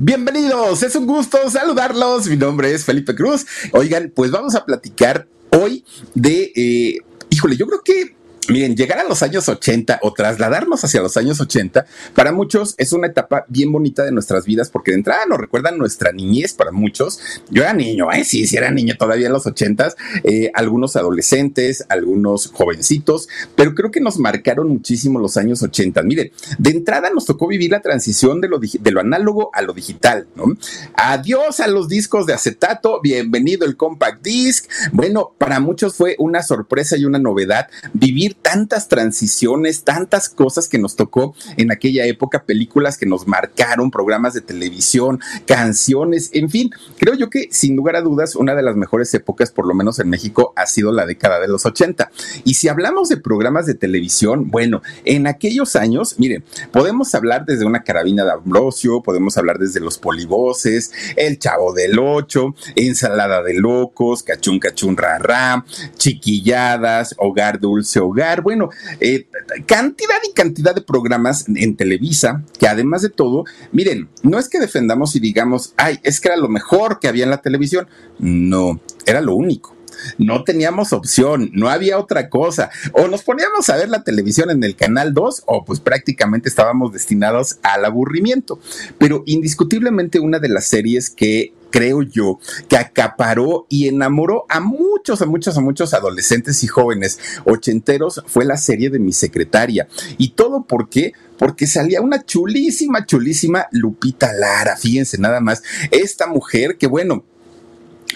Bienvenidos, es un gusto saludarlos. Mi nombre es Felipe Cruz. Oigan, pues vamos a platicar hoy de, eh, híjole, yo creo que Miren, llegar a los años 80 o trasladarnos hacia los años 80, para muchos es una etapa bien bonita de nuestras vidas porque de entrada nos recuerdan nuestra niñez para muchos. Yo era niño, ¿eh? sí, sí era niño todavía en los 80 eh, algunos adolescentes, algunos jovencitos, pero creo que nos marcaron muchísimo los años 80. Miren, de entrada nos tocó vivir la transición de lo, de lo análogo a lo digital, ¿no? Adiós a los discos de acetato, bienvenido el compact disc. Bueno, para muchos fue una sorpresa y una novedad vivir tantas transiciones, tantas cosas que nos tocó en aquella época, películas que nos marcaron, programas de televisión, canciones, en fin, creo yo que sin lugar a dudas una de las mejores épocas, por lo menos en México, ha sido la década de los 80. Y si hablamos de programas de televisión, bueno, en aquellos años, miren, podemos hablar desde una carabina de Ambrosio, podemos hablar desde los polivoces, El Chavo del Ocho, Ensalada de Locos, Cachún Cachún Rara, Chiquilladas, Hogar Dulce Hogar, bueno, eh, cantidad y cantidad de programas en Televisa, que además de todo, miren, no es que defendamos y digamos, ay, es que era lo mejor que había en la televisión, no, era lo único no teníamos opción, no había otra cosa. O nos poníamos a ver la televisión en el canal 2 o pues prácticamente estábamos destinados al aburrimiento. Pero indiscutiblemente una de las series que creo yo, que acaparó y enamoró a muchos, a muchos, a muchos adolescentes y jóvenes ochenteros fue la serie de mi secretaria. Y todo por qué? Porque salía una chulísima, chulísima Lupita Lara, fíjense nada más, esta mujer que bueno,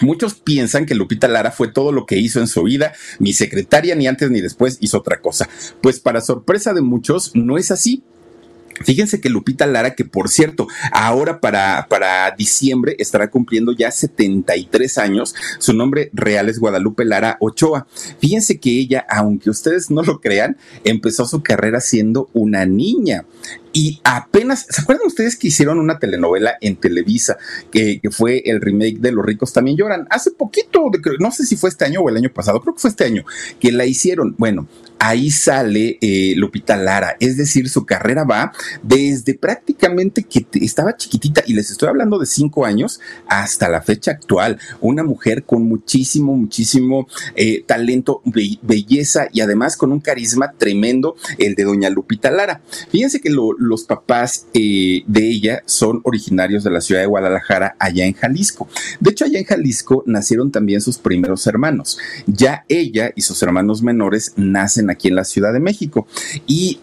Muchos piensan que Lupita Lara fue todo lo que hizo en su vida, mi secretaria ni antes ni después hizo otra cosa. Pues para sorpresa de muchos, no es así. Fíjense que Lupita Lara, que por cierto, ahora para, para diciembre estará cumpliendo ya 73 años, su nombre real es Guadalupe Lara Ochoa. Fíjense que ella, aunque ustedes no lo crean, empezó su carrera siendo una niña. Y apenas, ¿se acuerdan ustedes que hicieron una telenovela en Televisa que, fue el remake de Los ricos también lloran? Hace poquito, no sé si fue este año o el año pasado, creo que fue este año, que la hicieron. Bueno, ahí sale eh, Lupita Lara, es decir, su carrera va desde prácticamente que estaba chiquitita, y les estoy hablando de cinco años, hasta la fecha actual. Una mujer con muchísimo, muchísimo eh, talento, belleza y además con un carisma tremendo, el de doña Lupita Lara. Fíjense que lo, los papás eh, de ella son originarios de la ciudad de Guadalajara, allá en Jalisco. De hecho, allá en Jalisco nacieron también sus primeros hermanos. Ya ella y sus hermanos menores nacen aquí en la Ciudad de México y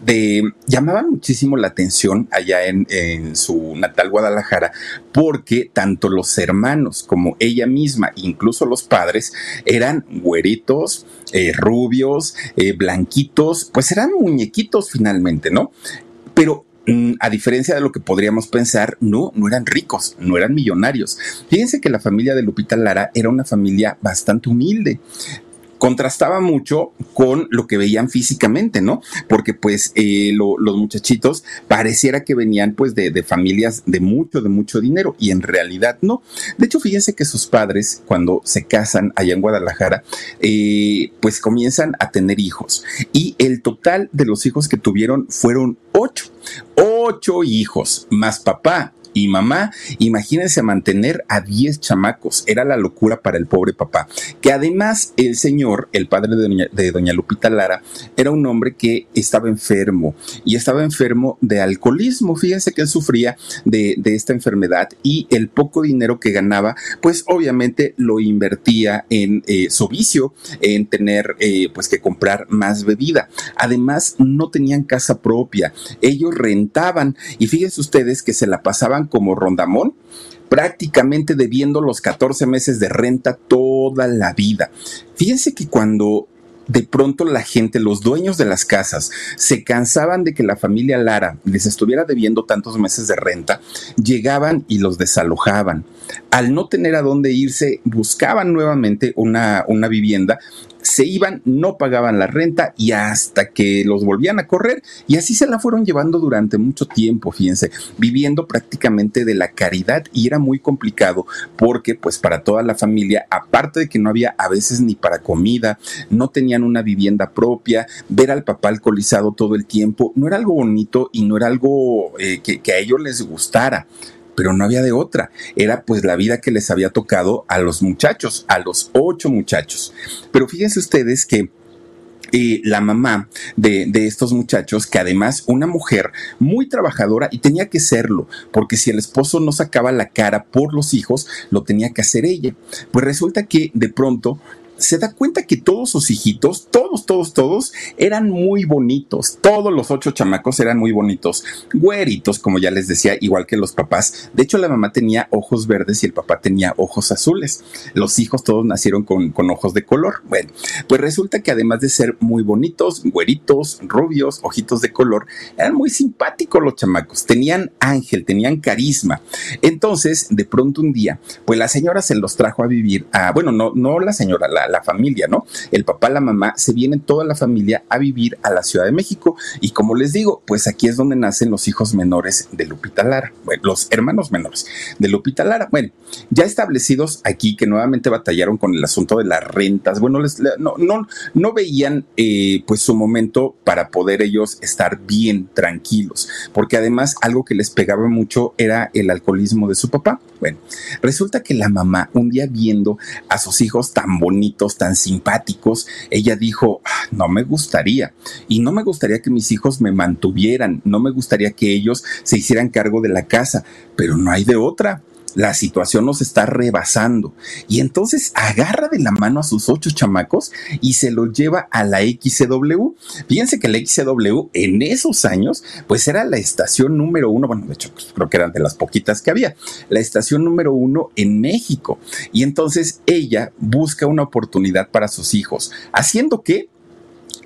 llamaban muchísimo la atención allá en, su natal Guadalajara porque tanto los hermanos como ella misma, incluso los padres, eran güeritos, eh, rubios, eh, blanquitos, pues eran muñequitos finalmente, ¿no? Pero a diferencia de lo que podríamos pensar, no, no eran ricos, no eran millonarios. Fíjense que la familia de Lupita Lara era una familia bastante humilde contrastaba mucho con lo que veían físicamente, ¿no? Porque pues eh, los muchachitos pareciera que venían pues de, familias de mucho, de mucho dinero y en realidad no. De hecho, fíjense que sus padres cuando se casan allá en Guadalajara, eh, pues comienzan a tener hijos y el total de los hijos que tuvieron fueron ocho. Ocho hijos, más papá y mamá. Imagínense mantener a 10 chamacos. Era la locura para el pobre papá. Que además el señor, el padre de doña, Lupita Lara, era un hombre que estaba enfermo y estaba enfermo de alcoholismo. Fíjense que él sufría de, esta enfermedad y el poco dinero que ganaba, pues obviamente lo invertía en eh, su vicio, en tener eh, pues que comprar más bebida. Además, no tenían casa propia. Ellos rentaban y fíjense ustedes que se la pasaban como Rondamón, prácticamente debiendo los 14 meses de renta toda la vida. Fíjense que cuando de pronto la gente, los dueños de las casas, se cansaban de que la familia Lara les estuviera debiendo tantos meses de renta, llegaban y los desalojaban. Al no tener a dónde irse, buscaban nuevamente una, una vivienda se iban, no pagaban la renta y hasta que los volvían a correr. Y así se la fueron llevando durante mucho tiempo, fíjense, viviendo prácticamente de la caridad. Y era muy complicado porque pues para toda la familia, aparte de que no había a veces ni para comida, no tenían una vivienda propia, ver al papá alcoholizado todo el tiempo, no era algo bonito y no era algo eh, que, que a ellos les gustara pero no había de otra. Era pues la vida que les había tocado a los muchachos, a los ocho muchachos. Pero fíjense ustedes que eh, la mamá de, de, estos muchachos, que además una mujer muy trabajadora y tenía que serlo, porque si el esposo no sacaba la cara por los hijos, lo tenía que hacer ella. Pues resulta que de pronto se da cuenta que todos sus hijitos, todos, todos, todos, eran muy bonitos. Todos los ocho chamacos eran muy bonitos. Güeritos, como ya les decía, igual que los papás. De hecho, la mamá tenía ojos verdes y el papá tenía ojos azules. Los hijos todos nacieron con, con ojos de color. Bueno, pues resulta que además de ser muy bonitos, güeritos, rubios, ojitos de color, eran muy simpáticos los chamacos. Tenían ángel, tenían carisma. Entonces, de pronto un día, pues la señora se los trajo a vivir a, bueno, no, no la señora, la, la familia, ¿no? El papá, la mamá, se vienen toda la familia a vivir a la Ciudad de México. Y como les digo, pues aquí es donde nacen los hijos menores de Lupita Lara, bueno, los hermanos menores de Lupita Lara. Bueno, ya establecidos aquí, que nuevamente batallaron con el asunto de las rentas, bueno, les, no, no, no veían eh, pues su momento para poder ellos estar bien tranquilos, porque además algo que les pegaba mucho era el alcoholismo de su papá. Bueno, resulta que la mamá, un día viendo a sus hijos tan bonitos, tan simpáticos, ella dijo, ah, no me gustaría. Y no me gustaría que mis hijos me mantuvieran, no me gustaría que ellos se hicieran cargo de la casa, pero no hay de otra la situación nos está rebasando. Y entonces agarra de la mano a sus ocho chamacos y se los lleva a la XCW. Fíjense que la XCW en esos años, pues era la estación número uno, bueno, de hecho, pues, creo que eran de las poquitas que había, la estación número uno en México. Y entonces ella busca una oportunidad para sus hijos, haciendo que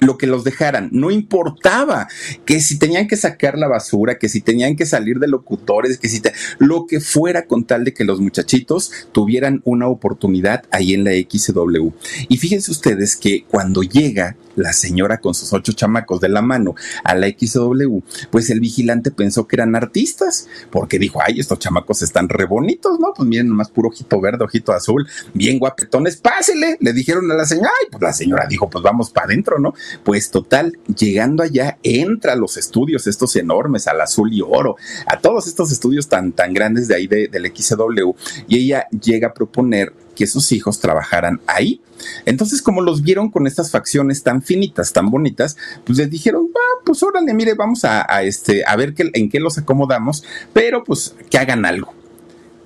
lo que los dejaran, no importaba que si tenían que sacar la basura, que si tenían que salir de locutores, que si lo que fuera con tal de que los muchachitos tuvieran una oportunidad ahí en la XW. Y fíjense ustedes que cuando llega la señora con sus ocho chamacos de la mano a la XW, pues el vigilante pensó que eran artistas, porque dijo, ay, estos chamacos están re bonitos, ¿no? Pues miren, nomás puro ojito verde, ojito azul, bien guapetones, pásele, le dijeron a la señora, ay, pues la señora dijo, pues vamos para adentro, ¿no? Pues total, llegando allá, entra a los estudios estos enormes, al azul y oro, a todos estos estudios tan, tan grandes de ahí del XW, y ella llega a proponer que sus hijos trabajaran ahí. Entonces, como los vieron con estas facciones tan finitas, tan bonitas, pues les dijeron, ah, pues órale, mire, vamos a, este, a ver qué, en qué los acomodamos, pero pues que hagan algo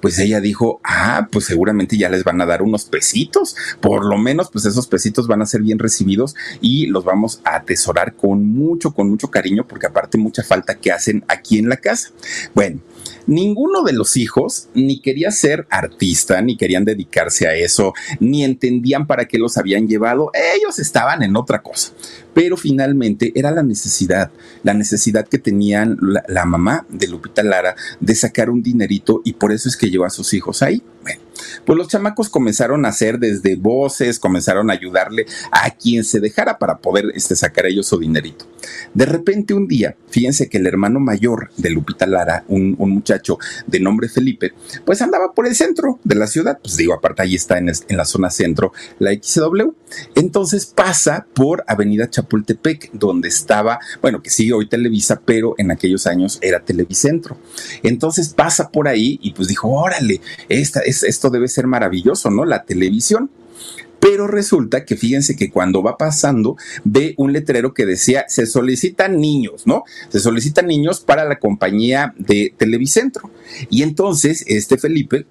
pues ella dijo, ah, pues seguramente ya les van a dar unos pesitos, por lo menos pues esos pesitos van a ser bien recibidos y los vamos a atesorar con mucho, con mucho cariño, porque aparte mucha falta que hacen aquí en la casa. Bueno, ninguno de los hijos ni quería ser artista, ni querían dedicarse a eso, ni entendían para qué los habían llevado, ellos estaban en otra cosa pero finalmente era la necesidad, la necesidad que tenían la, mamá de Lupita Lara de sacar un dinerito y por eso es que llevó a sus hijos ahí. Bueno, pues los chamacos comenzaron a hacer desde voces, comenzaron a ayudarle a quien se dejara para poder este, sacar ellos su dinerito. De repente un día, fíjense que el hermano mayor de Lupita Lara, un, muchacho de nombre Felipe, pues andaba por el centro de la ciudad, pues digo, aparte ahí está en, la zona centro la XW. Entonces pasa por Avenida Chapultepec, donde estaba, bueno, que sigue hoy Televisa, pero en aquellos años era Televicentro. Entonces pasa por ahí y pues dijo, órale, esta, es, esto debe ser maravilloso, ¿no? La televisión. Pero resulta que fíjense que cuando va pasando ve un letrero que decía se solicitan niños, ¿no? Se solicitan niños para la compañía de Televicentro. Y entonces este Felipe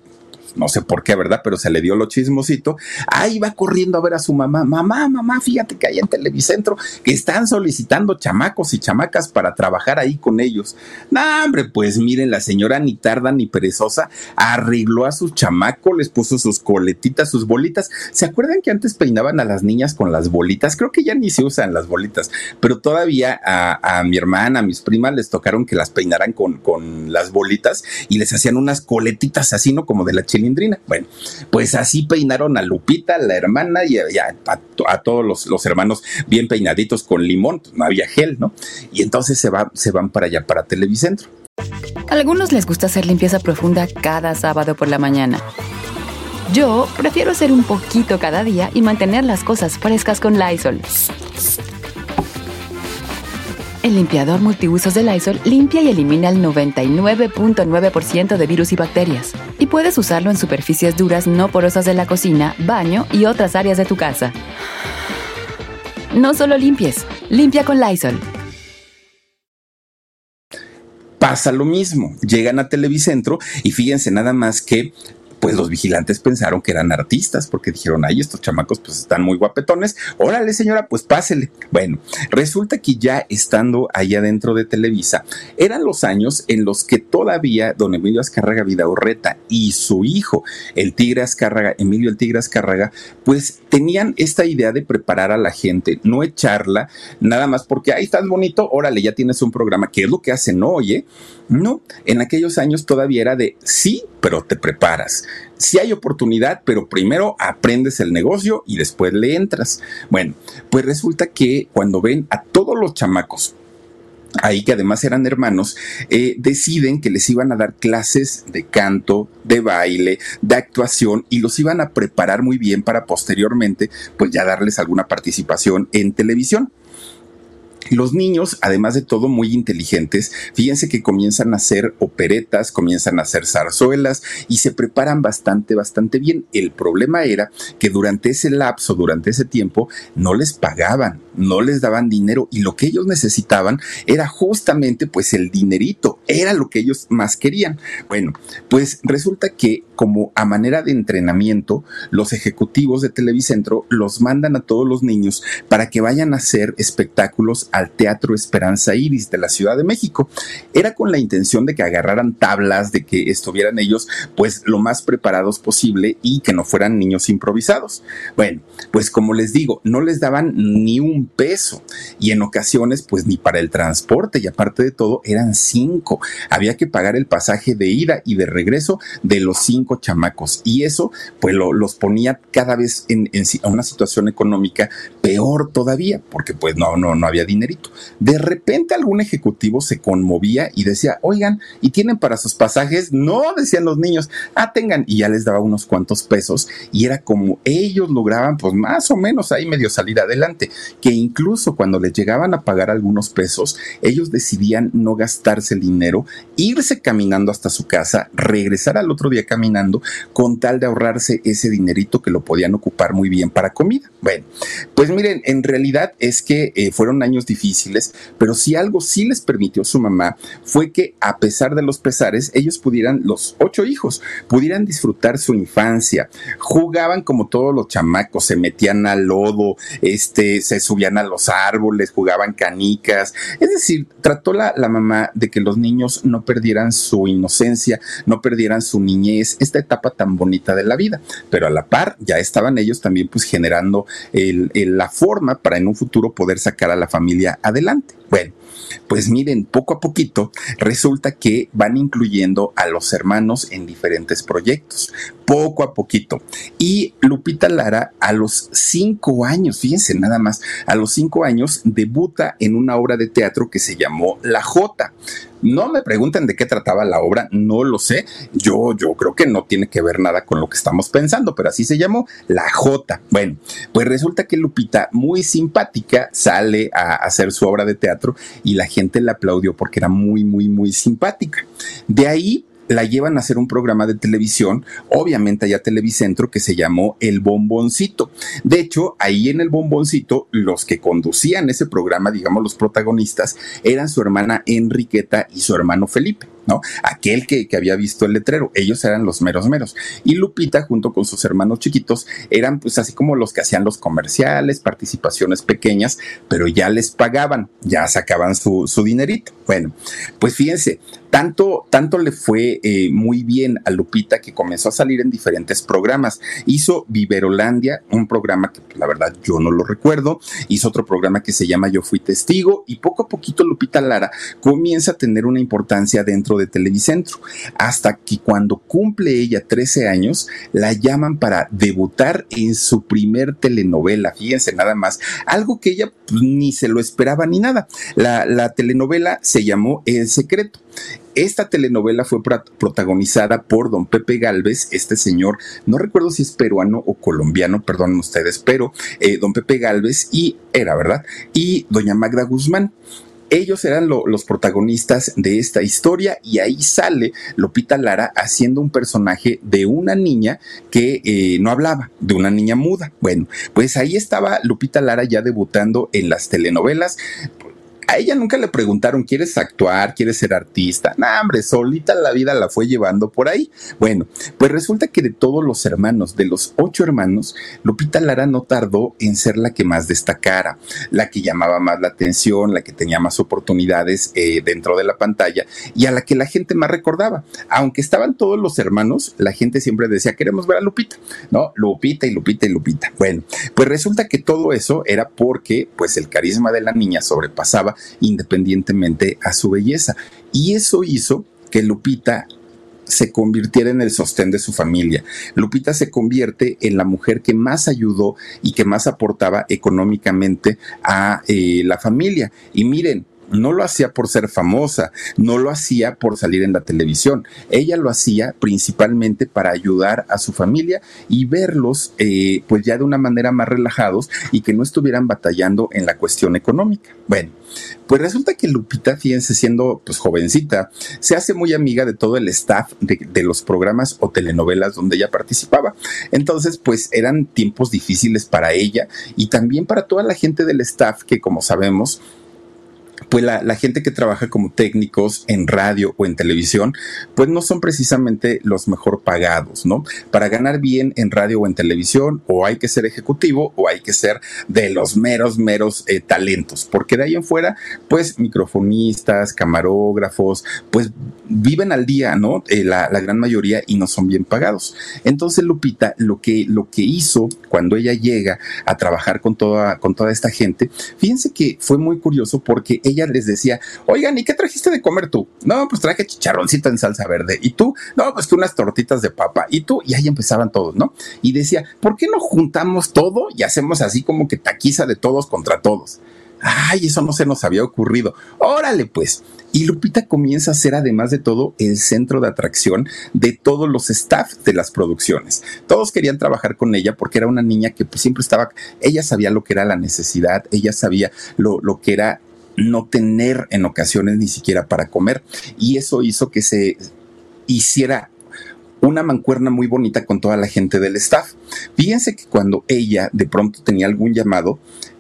no sé por qué, ¿verdad? Pero se le dio lo chismosito. Ahí va corriendo a ver a su mamá. Mamá, mamá, fíjate que hay en Televicentro que están solicitando chamacos y chamacas para trabajar ahí con ellos. No, hombre, pues miren, la señora ni tarda ni perezosa arregló a su chamaco, les puso sus coletitas, sus bolitas. ¿Se acuerdan que antes peinaban a las niñas con las bolitas? Creo que ya ni se usan las bolitas, pero todavía a, mi hermana, a mis primas les tocaron que las peinaran con, con las bolitas y les hacían unas coletitas así, ¿no? Como de la Bueno, pues así peinaron a Lupita, la hermana, y a, todos los, hermanos bien peinaditos con limón, pues no había gel, ¿no? Y entonces se, se van para allá, para Televicentro. A algunos les gusta hacer limpieza profunda cada sábado por la mañana. Yo prefiero hacer un poquito cada día y mantener las cosas frescas con Lysol. El limpiador multiusos de Lysol limpia y elimina el 99.9% de virus y bacterias. Y puedes usarlo en superficies duras no porosas de la cocina, baño y otras áreas de tu casa. No solo limpies, limpia con Lysol. Pasa lo mismo, llegan a Televicentro y fíjense nada más que pues los vigilantes pensaron que eran artistas porque dijeron, ay, estos chamacos pues están muy guapetones, órale señora, pues pásele. Bueno, resulta que ya estando allá dentro de Televisa, eran los años en los que todavía don Emilio Azcárraga Vidaurreta y su hijo, el Tigre Azcárraga, Emilio el Tigre Azcárraga, pues tenían esta idea de preparar a la gente, no echarla nada más porque, ahí estás bonito, órale, ya tienes un programa, que es lo que hacen hoy, ¿eh? No, en aquellos años todavía era de sí, pero te preparas. Si hay oportunidad, pero primero aprendes el negocio y después le entras. Bueno, pues resulta que cuando ven a todos los chamacos ahí que además eran hermanos, eh, deciden que les iban a dar clases de canto, de baile, de actuación y los iban a preparar muy bien para posteriormente pues ya darles alguna participación en televisión. Los niños, además de todo, muy inteligentes, fíjense que comienzan a hacer operetas, comienzan a hacer zarzuelas y se preparan bastante, bastante bien. El problema era que durante ese lapso, durante ese tiempo, no les pagaban, no les daban dinero y lo que ellos necesitaban era justamente pues el dinerito, era lo que ellos más querían. Bueno, pues resulta que como a manera de entrenamiento, los ejecutivos de Televicentro los mandan a todos los niños para que vayan a hacer espectáculos al Teatro Esperanza Iris de la Ciudad de México. Era con la intención de que agarraran tablas, de que estuvieran ellos pues lo más preparados posible y que no fueran niños improvisados. Bueno, pues como les digo, no les daban ni un peso y en ocasiones pues ni para el transporte y aparte de todo eran cinco. Había que pagar el pasaje de ida y de regreso de los cinco chamacos y eso pues los ponía cada vez en, una situación económica peor todavía porque pues no, no, no había dinero de repente algún ejecutivo se conmovía y decía, oigan, ¿y tienen para sus pasajes? No, decían los niños, ah, tengan, y ya les daba unos cuantos pesos y era como ellos lograban pues más o menos ahí medio salir adelante, que incluso cuando les llegaban a pagar algunos pesos, ellos decidían no gastarse el dinero, irse caminando hasta su casa, regresar al otro día caminando con tal de ahorrarse ese dinerito que lo podían ocupar muy bien para comida. Bueno, pues miren, en realidad es que eh, fueron años difíciles, pero si algo sí les permitió su mamá fue que a pesar de los pesares, ellos pudieran, los ocho hijos, pudieran disfrutar su infancia. Jugaban como todos los chamacos, se metían al lodo, este, se subían a los árboles, jugaban canicas. Es decir, trató la, la mamá de que los niños no perdieran su inocencia, no perdieran su niñez, esta etapa tan bonita de la vida. Pero a la par ya estaban ellos también pues generando la forma para en un futuro poder sacar a la familia adelante. Bueno, pues miren, poco a poquito resulta que van incluyendo a los hermanos en diferentes proyectos, poco a poquito. Y Lupita Lara a los cinco años, fíjense nada más, a los cinco años debuta en una obra de teatro que se llamó La Jota. No me pregunten de qué trataba la obra, no lo sé. Yo, yo creo que no tiene que ver nada con lo que estamos pensando, pero así se llamó La J. Bueno, pues resulta que Lupita, muy simpática, sale a hacer su obra de teatro y la gente la aplaudió porque era muy, muy, muy simpática. De ahí la llevan a hacer un programa de televisión, obviamente allá Televicentro, que se llamó El Bomboncito. De hecho, ahí en El Bomboncito, los que conducían ese programa, digamos los protagonistas, eran su hermana Enriqueta y su hermano Felipe. ¿no? Aquel que, había visto el letrero, ellos eran los meros meros. Y Lupita, junto con sus hermanos chiquitos, eran pues así como los que hacían los comerciales, participaciones pequeñas, pero ya les pagaban, ya sacaban su, su dinerito. Bueno, pues fíjense, tanto, tanto le fue eh, muy bien a Lupita que comenzó a salir en diferentes programas. Hizo Viverolandia, un programa que la verdad yo no lo recuerdo. Hizo otro programa que se llama Yo Fui Testigo y poco a poquito Lupita Lara comienza a tener una importancia dentro de Televicentro. Hasta que cuando cumple ella 13 años, la llaman para debutar en su primer telenovela. Fíjense nada más, algo que ella pues, ni se lo esperaba ni nada. La, la telenovela se llamó El Secreto. Esta telenovela fue protagonizada por don Pepe Galvez, este señor, no recuerdo si es peruano o colombiano, perdonen ustedes, pero eh, don Pepe Galvez y era, ¿verdad? Y doña Magda Guzmán ellos eran los protagonistas de esta historia y ahí sale Lupita Lara haciendo un personaje de una niña que eh, no hablaba, de una niña muda. Bueno, pues ahí estaba Lupita Lara ya debutando en las telenovelas a ella nunca le preguntaron, ¿quieres actuar? ¿Quieres ser artista? Nah, hombre, solita la vida la fue llevando por ahí. Bueno, pues resulta que de todos los hermanos, de los ocho hermanos, Lupita Lara no tardó en ser la que más destacara, la que llamaba más la atención, la que tenía más oportunidades eh, dentro de la pantalla y a la que la gente más recordaba. Aunque estaban todos los hermanos, la gente siempre decía, queremos ver a Lupita, ¿no? Lupita y Lupita y Lupita. Bueno, pues resulta que todo eso era porque, pues, el carisma de la niña sobrepasaba independientemente a su belleza. Y eso hizo que Lupita se convirtiera en el sostén de su familia. Lupita se convierte en la mujer que más ayudó y que más aportaba económicamente a eh, la familia. Y miren, no lo hacía por ser famosa, no lo hacía por salir en la televisión. Ella lo hacía principalmente para ayudar a su familia y verlos eh, pues ya de una manera más relajados y que no estuvieran batallando en la cuestión económica. Bueno, pues resulta que Lupita, fíjense, siendo pues jovencita, se hace muy amiga de todo el staff de, de, los programas o telenovelas donde ella participaba. Entonces, pues eran tiempos difíciles para ella y también para toda la gente del staff que, como sabemos, pues la, gente que trabaja como técnicos en radio o en televisión, pues no son precisamente los mejor pagados, ¿no? Para ganar bien en radio o en televisión, o hay que ser ejecutivo o hay que ser de los meros, meros eh, talentos, porque de ahí en fuera, pues microfonistas, camarógrafos, pues viven al día, ¿no? Eh, la, gran mayoría y no son bien pagados. Entonces Lupita lo que, lo que hizo cuando ella llega a trabajar con toda, con toda esta gente, fíjense que fue muy curioso porque ella les decía, oigan, ¿y qué trajiste de comer tú? No, pues traje chicharroncito en salsa verde. ¿Y tú? No, pues que unas tortitas de papa. ¿Y tú? Y ahí empezaban todos, ¿no? Y decía, ¿por qué no juntamos todo y hacemos así como que taquiza de todos contra todos? Ay, eso no se nos había ocurrido. Órale, pues. Y Lupita comienza a ser, además de todo, el centro de atracción de todos los staff de las producciones. Todos querían trabajar con ella porque era una niña que pues, siempre estaba, ella sabía lo que era la necesidad, ella sabía lo, lo que era no tener en ocasiones ni siquiera para comer. Y eso hizo que se hiciera una mancuerna muy bonita con toda la gente del staff. Fíjense que cuando ella de pronto tenía algún llamado,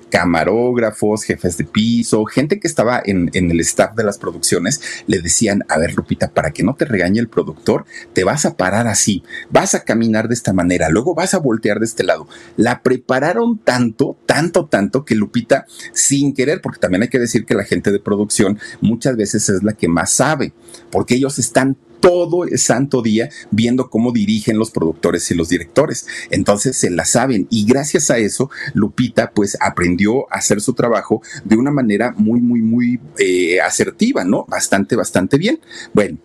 camarógrafos, jefes de piso, gente que estaba en, en, el staff de las producciones, le decían, a ver Lupita, para que no te regañe el productor, te vas a parar así, vas a caminar de esta manera, luego vas a voltear de este lado. La prepararon tanto, tanto, tanto que Lupita, sin querer, porque también hay que decir que la gente de producción muchas veces es la que más sabe, porque ellos están todo el santo día viendo cómo dirigen los productores y los directores. Entonces se la saben y gracias a eso Lupita pues aprendió a hacer su trabajo de una manera muy, muy, muy eh, asertiva, ¿no? Bastante, bastante bien. Bueno,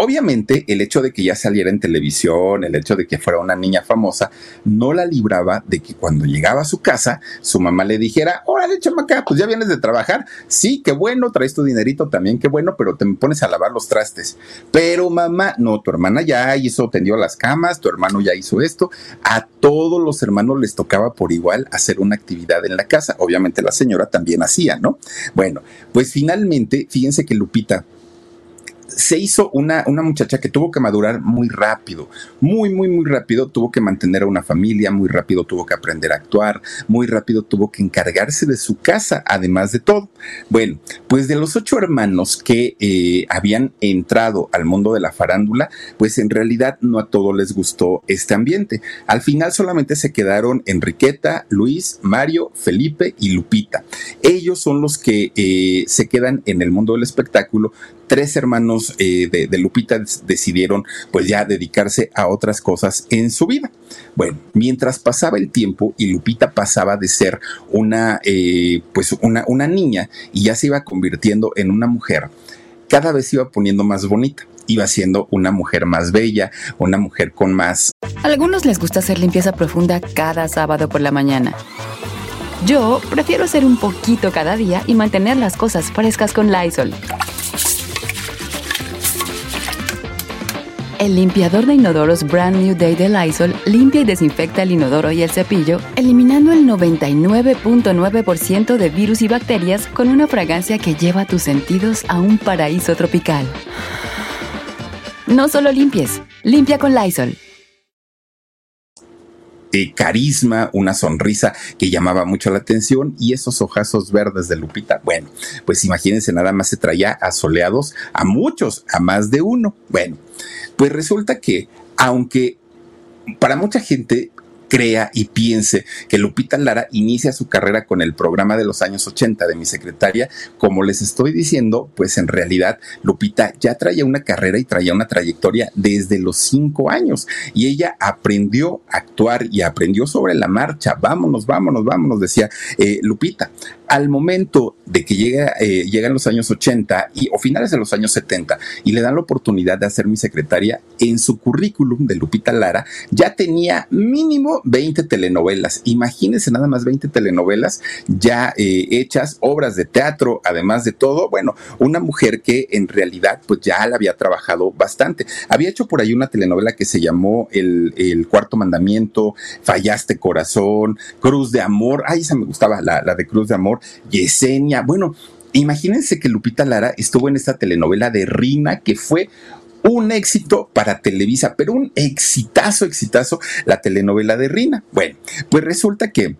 Obviamente, el hecho de que ya saliera en televisión, el hecho de que fuera una niña famosa, no la libraba de que cuando llegaba a su casa, su mamá le dijera, órale, chamaca, pues ya vienes de trabajar. Sí, qué bueno, traes tu dinerito también, qué bueno, pero te pones a lavar los trastes. Pero mamá, no, tu hermana ya hizo, tendió las camas, tu hermano ya hizo esto. A todos los hermanos les tocaba por igual hacer una actividad en la casa. Obviamente la señora también hacía, ¿no? Bueno, pues finalmente, fíjense que Lupita se hizo una, una muchacha que tuvo que madurar muy rápido, muy, muy, muy rápido, tuvo que mantener a una familia, muy rápido tuvo que aprender a actuar, muy rápido tuvo que encargarse de su casa, además de todo. Bueno, pues de los ocho hermanos que eh, habían entrado al mundo de la farándula, pues en realidad no a todos les gustó este ambiente. Al final solamente se quedaron Enriqueta, Luis, Mario, Felipe y Lupita. Ellos son los que eh, se quedan en el mundo del espectáculo tres hermanos eh, de, Lupita decidieron pues ya dedicarse a otras cosas en su vida. Bueno, mientras pasaba el tiempo y Lupita pasaba de ser una, eh, pues una, una niña y ya se iba convirtiendo en una mujer, cada vez iba poniendo más bonita iba siendo una mujer más bella, una mujer con más... Algunos les gusta hacer limpieza profunda cada sábado por la mañana. Yo prefiero hacer un poquito cada día y mantener las cosas frescas con Lysol. El limpiador de inodoros Brand New Day de Lysol limpia y desinfecta el inodoro y el cepillo, eliminando el 99.9% de virus y bacterias con una fragancia que lleva tus sentidos a un paraíso tropical. No solo limpies, limpia con Lysol. Eh, carisma, una sonrisa que llamaba mucho la atención y esos ojazos verdes de Lupita. Bueno, pues imagínense, nada más se traía asoleados a muchos, a más de uno. Bueno, pues resulta que, aunque para mucha gente crea y piense que Lupita Lara inicia su carrera con el programa de los años 80 de mi secretaria, como les estoy diciendo, pues en realidad Lupita ya traía una carrera y traía una trayectoria desde los cinco años y ella aprendió a actuar y aprendió sobre la marcha. Vámonos, vámonos, vámonos, decía eh, Lupita al momento de que llega, eh, llegan los años 80 y, o finales de los años 70 y le dan la oportunidad de hacer mi secretaria, en su currículum de Lupita Lara ya tenía mínimo 20 telenovelas. Imagínense nada más 20 telenovelas ya eh, hechas, obras de teatro, además de todo. Bueno, una mujer que en realidad pues ya la había trabajado bastante. Había hecho por ahí una telenovela que se llamó El, el Cuarto Mandamiento, Fallaste Corazón, Cruz de Amor. Ay, esa me gustaba, la, la de Cruz de Amor Yesenia. Bueno, imagínense que Lupita Lara estuvo en esta telenovela de Rina que fue un éxito para Televisa, pero un exitazo, exitazo, la telenovela de Rina. Bueno, pues resulta que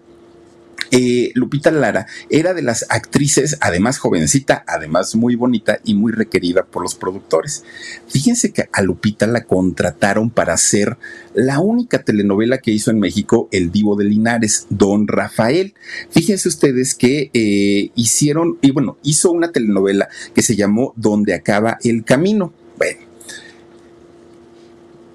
eh, Lupita Lara era de las actrices, además jovencita, además muy bonita y muy requerida por los productores. Fíjense que a Lupita la contrataron para hacer la única telenovela que hizo en México el divo de Linares, Don Rafael. Fíjense ustedes que eh, hicieron, y bueno, hizo una telenovela que se llamó Donde acaba el camino. Bueno,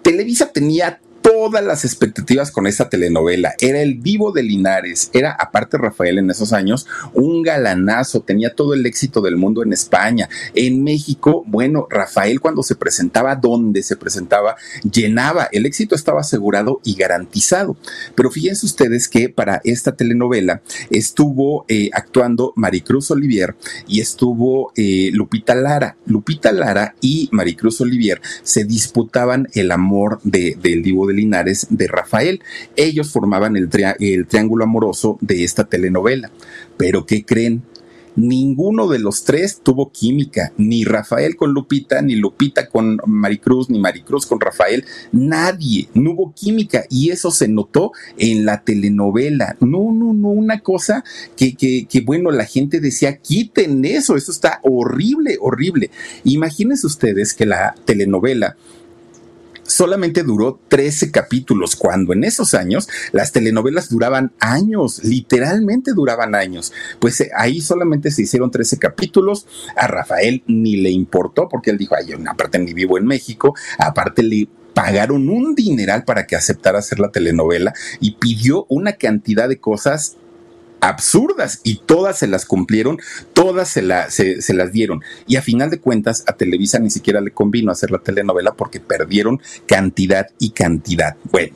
Televisa tenía todas las expectativas con esta telenovela. Era el vivo de Linares, era aparte Rafael en esos años un galanazo, tenía todo el éxito del mundo en España. En México, bueno, Rafael cuando se presentaba, donde se presentaba, llenaba, el éxito estaba asegurado y garantizado. Pero fíjense ustedes que para esta telenovela estuvo eh, actuando Maricruz Olivier y estuvo eh, Lupita Lara. Lupita Lara y Maricruz Olivier se disputaban el amor de, del divo de Linares de Rafael. Ellos formaban el, triángulo amoroso de esta telenovela. Pero ¿qué creen? ninguno de los tres tuvo química, ni Rafael con Lupita, ni Lupita con Maricruz, ni Maricruz con Rafael, nadie, no hubo química y eso se notó en la telenovela. No, no, no, una cosa que, que, que bueno, la gente decía, quiten eso, eso está horrible, horrible. Imagínense ustedes que la telenovela solamente duró 13 capítulos, cuando en esos años las telenovelas duraban años, literalmente duraban años. Pues eh, ahí solamente se hicieron 13 capítulos, a Rafael ni le importó porque él dijo, ay, aparte ni vivo en México, aparte le pagaron un dineral para que aceptara hacer la telenovela y pidió una cantidad de cosas absurdas y todas se las cumplieron, todas se, se, las dieron. Y a final de cuentas a Televisa ni siquiera le convino hacer la telenovela porque perdieron cantidad y cantidad. Bueno.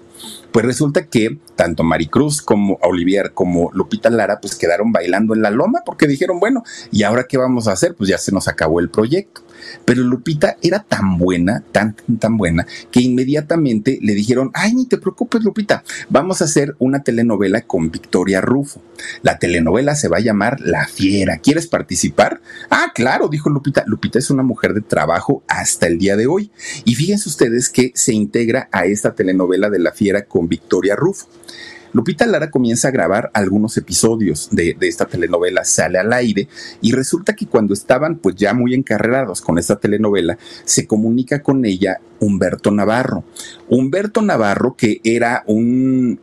Pues resulta que tanto Maricruz como Olivier como Lupita Lara pues quedaron bailando en la loma porque dijeron, bueno, ¿y ahora qué vamos a hacer? Pues ya se nos acabó el proyecto. Pero Lupita era tan buena, tan, tan buena, que inmediatamente le dijeron, ay, ni te preocupes, Lupita, vamos a hacer una telenovela con Victoria Rufo. La telenovela se va a llamar La Fiera. ¿Quieres participar? Ah, claro, dijo Lupita. Lupita es una mujer de trabajo hasta el día de hoy. Y fíjense ustedes que se integra a esta telenovela de La Fiera con Victoria Rufo. Lupita Lara comienza a grabar algunos episodios de, esta telenovela, sale al aire y resulta que cuando estaban pues ya muy encarrerados con esta telenovela, se comunica con ella Humberto Navarro. Humberto Navarro que era un,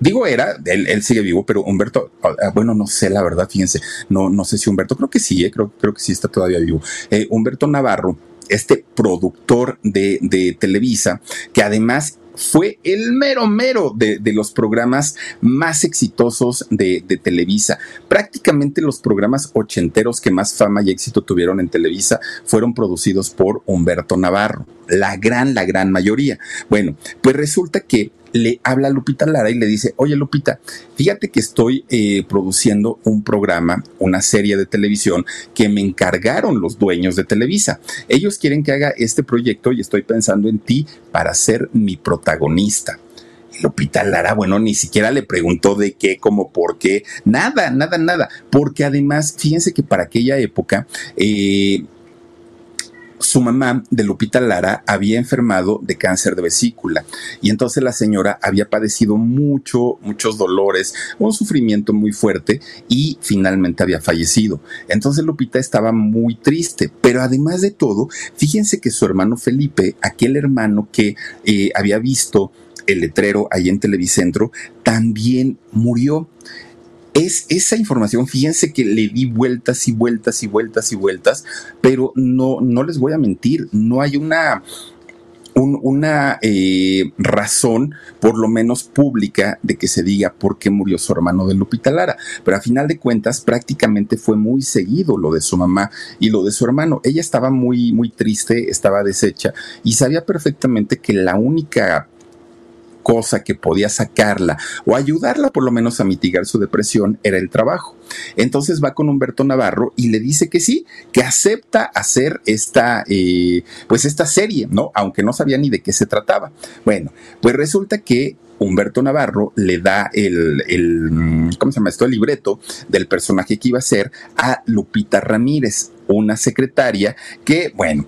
Digo era, él, sigue vivo, pero Humberto, ah, bueno, no sé la verdad, fíjense, no, no sé si Humberto, creo que sí, eh, creo, creo que sí está todavía vivo. Eh, Humberto Navarro, este productor de Televisa, que además fue el mero mero de, los programas más exitosos de, Televisa. Prácticamente los programas ochenteros que más fama y éxito tuvieron en Televisa fueron producidos por Humberto Navarro. La gran, la gran mayoría. Bueno, pues resulta que le habla a Lupita Lara y le dice, oye Lupita, fíjate que estoy eh, produciendo un programa, una serie de televisión que me encargaron los dueños de Televisa. Ellos quieren que haga este proyecto y estoy pensando en ti para ser mi protagonista. Lupita Lara, bueno, ni siquiera le preguntó de qué, cómo, por qué, nada, nada, nada, porque además, fíjense que para aquella época, eh, su mamá de Lupita Lara había enfermado de cáncer de vesícula y entonces la señora había padecido mucho, muchos dolores, un sufrimiento muy fuerte y finalmente había fallecido. Entonces Lupita estaba muy triste, pero además de todo, fíjense que su hermano Felipe, aquel hermano que eh, había visto el letrero ahí en Televicentro, también murió es esa información, fíjense que le di vueltas y vueltas y vueltas y vueltas, pero no, no les voy a mentir, no hay una... una eh, razón, por lo menos pública, de que se diga por qué murió su hermano de Lupita Lara. Pero a final de cuentas, prácticamente fue muy seguido lo de su mamá y lo de su hermano. Ella estaba muy, muy triste, estaba deshecha y sabía perfectamente que la única cosa que podía sacarla o ayudarla por lo menos a mitigar su depresión era el trabajo. Entonces va con Humberto Navarro y le dice que sí, que acepta hacer esta, eh, pues esta serie, ¿no? Aunque no sabía ni de qué se trataba. Bueno, pues resulta que Humberto Navarro le da el, el, ¿cómo se llama esto? El libreto del personaje que iba a ser a Lupita Ramírez, una secretaria que, bueno,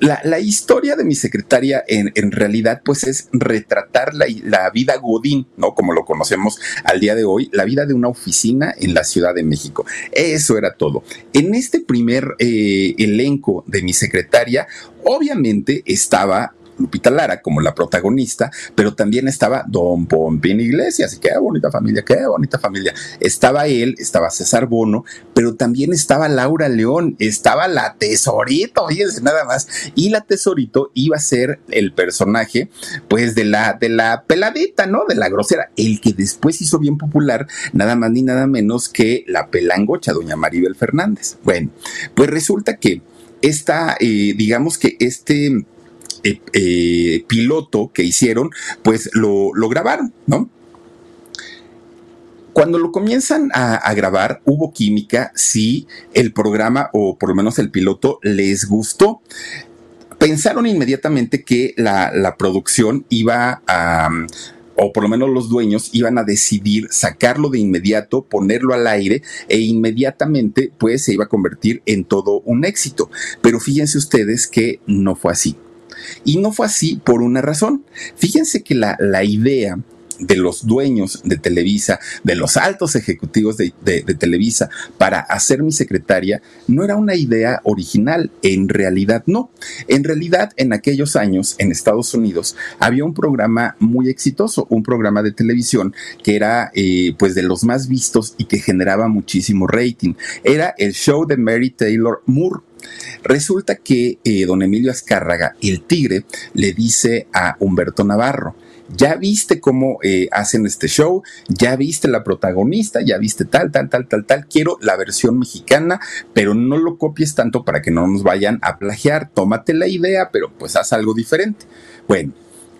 la, historia de mi secretaria en, realidad pues es retratar la, vida Godín, ¿no? Como lo conocemos al día de hoy, la vida de una oficina en la Ciudad de México. Eso era todo. En este primer eh, elenco de mi secretaria, obviamente estaba Lupita Lara como la protagonista, pero también estaba Don Pompín Iglesias, y qué bonita familia, qué bonita familia. Estaba él, estaba César Bono, pero también estaba Laura León, estaba la Tesorito, fíjense nada más, y la Tesorito iba a ser el personaje, pues de la, de la peladita, ¿no? De la grosera, el que después hizo bien popular, nada más ni nada menos que la pelangocha, doña Maribel Fernández. Bueno, pues resulta que esta, eh, digamos que este eh, eh, piloto que hicieron, pues lo, grabaron, ¿no? Cuando lo comienzan a, grabar, hubo química, si el programa o por lo menos el piloto les gustó. Pensaron inmediatamente que la, producción iba a o por lo menos los dueños, iban a decidir sacarlo de inmediato, ponerlo al aire e inmediatamente pues se iba a convertir en todo un éxito. Pero fíjense ustedes que no fue así. Y no fue así por una razón. Fíjense que la, la idea de los dueños de Televisa, de los altos ejecutivos de, Televisa, para hacer mi secretaria, no era una idea original, en realidad no. En realidad, en aquellos años, en Estados Unidos, había un programa muy exitoso, un programa de televisión que era eh, pues de los más vistos y que generaba muchísimo rating. Era el show de Mary Taylor Moore. Resulta que eh, don Emilio Azcárraga, el tigre, le dice a Humberto Navarro, ya viste cómo eh, hacen este show, ya viste la protagonista, ya viste tal, tal, tal, tal, tal, quiero la versión mexicana, pero no lo copies tanto para que no nos vayan a plagiar, tómate la idea, pero pues haz algo diferente. Bueno,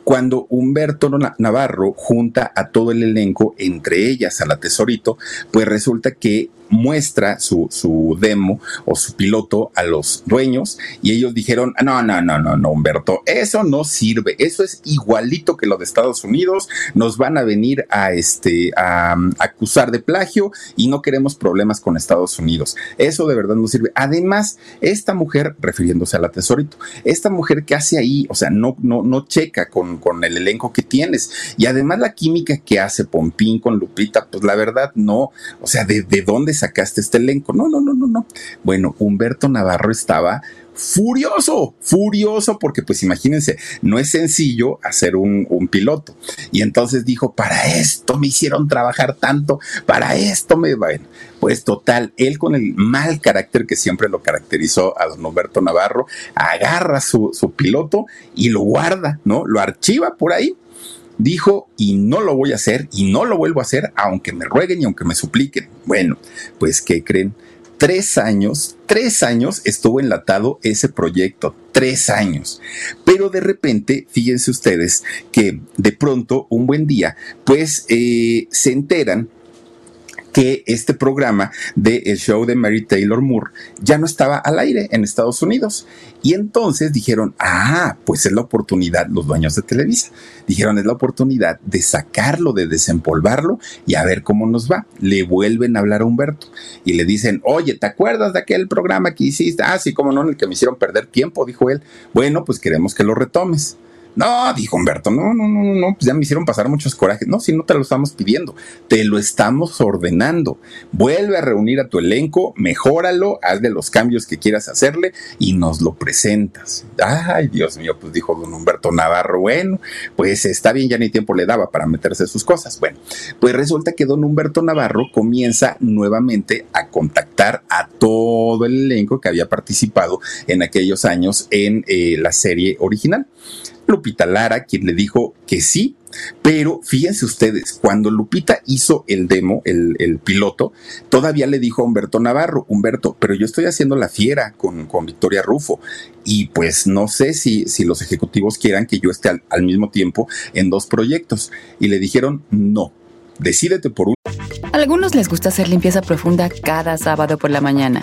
cuando Humberto Navarro junta a todo el elenco, entre ellas a la Tesorito, pues resulta que muestra su, su demo o su piloto a los dueños y ellos dijeron, no, no, no, no, no, Humberto, eso no sirve, eso es igualito que lo de Estados Unidos, nos van a venir a, este, a, acusar de plagio y no queremos problemas con Estados Unidos. Eso de verdad no sirve. Además, esta mujer, refiriéndose a la tesorito, esta mujer que hace ahí, o sea, no, no, no checa con, con el elenco que tienes y además la química que hace Pompín con Lupita, pues la verdad no, o sea, ¿de, de dónde sacaste este elenco. No, no, no, no, no. Bueno, Humberto Navarro estaba furioso, furioso, porque pues imagínense, no es sencillo hacer un, piloto. Y entonces dijo, para esto me hicieron trabajar tanto, para esto me... Bueno, pues total, él con el mal carácter que siempre lo caracterizó a don Humberto Navarro, agarra su, su piloto y lo guarda, ¿no? Lo archiva por ahí dijo, y no lo voy a hacer, y no lo vuelvo a hacer, aunque me rueguen y aunque me supliquen. Bueno, pues, ¿qué creen? Tres años, tres años estuvo enlatado ese proyecto, tres años. Pero de repente, fíjense ustedes que de pronto, un buen día, pues eh, se enteran que este programa de el show de Mary Taylor Moore ya no estaba al aire en Estados Unidos. Y entonces dijeron, ah, pues es la oportunidad, los dueños de Televisa, dijeron, es la oportunidad de sacarlo, de desempolvarlo y a ver cómo nos va. Le vuelven a hablar a Humberto y le dicen, oye, ¿te acuerdas de aquel programa que hiciste? Ah, sí, cómo no, en el que me hicieron perder tiempo, dijo él. Bueno, pues queremos que lo retomes. No, dijo Humberto, no, no, no, no, pues ya me hicieron pasar muchos corajes. No, si no te lo estamos pidiendo, te lo estamos ordenando. Vuelve a reunir a tu elenco, mejóralo, haz de los cambios que quieras hacerle y nos lo presentas. Ay, Dios mío, pues dijo don Humberto Navarro, bueno, pues está bien, ya ni tiempo le daba para meterse sus cosas. Bueno, pues resulta que don Humberto Navarro comienza nuevamente a contactar a todo el elenco que había participado en aquellos años en eh, la serie original. Lupita Lara, quien le dijo que sí, pero fíjense ustedes, cuando Lupita hizo el demo, el, piloto, todavía le dijo a Humberto Navarro, Humberto, pero yo estoy haciendo la fiera con, Victoria Rufo y pues no sé si, si los ejecutivos quieran que yo esté al, al mismo tiempo en dos proyectos. Y le dijeron, no, decídete por uno. Algunos les gusta hacer limpieza profunda cada sábado por la mañana.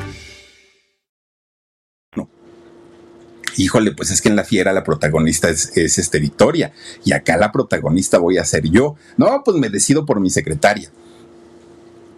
Híjole, pues es que en la fiera la protagonista es, este Victoria y acá la protagonista voy a ser yo. No, pues me decido por mi secretaria.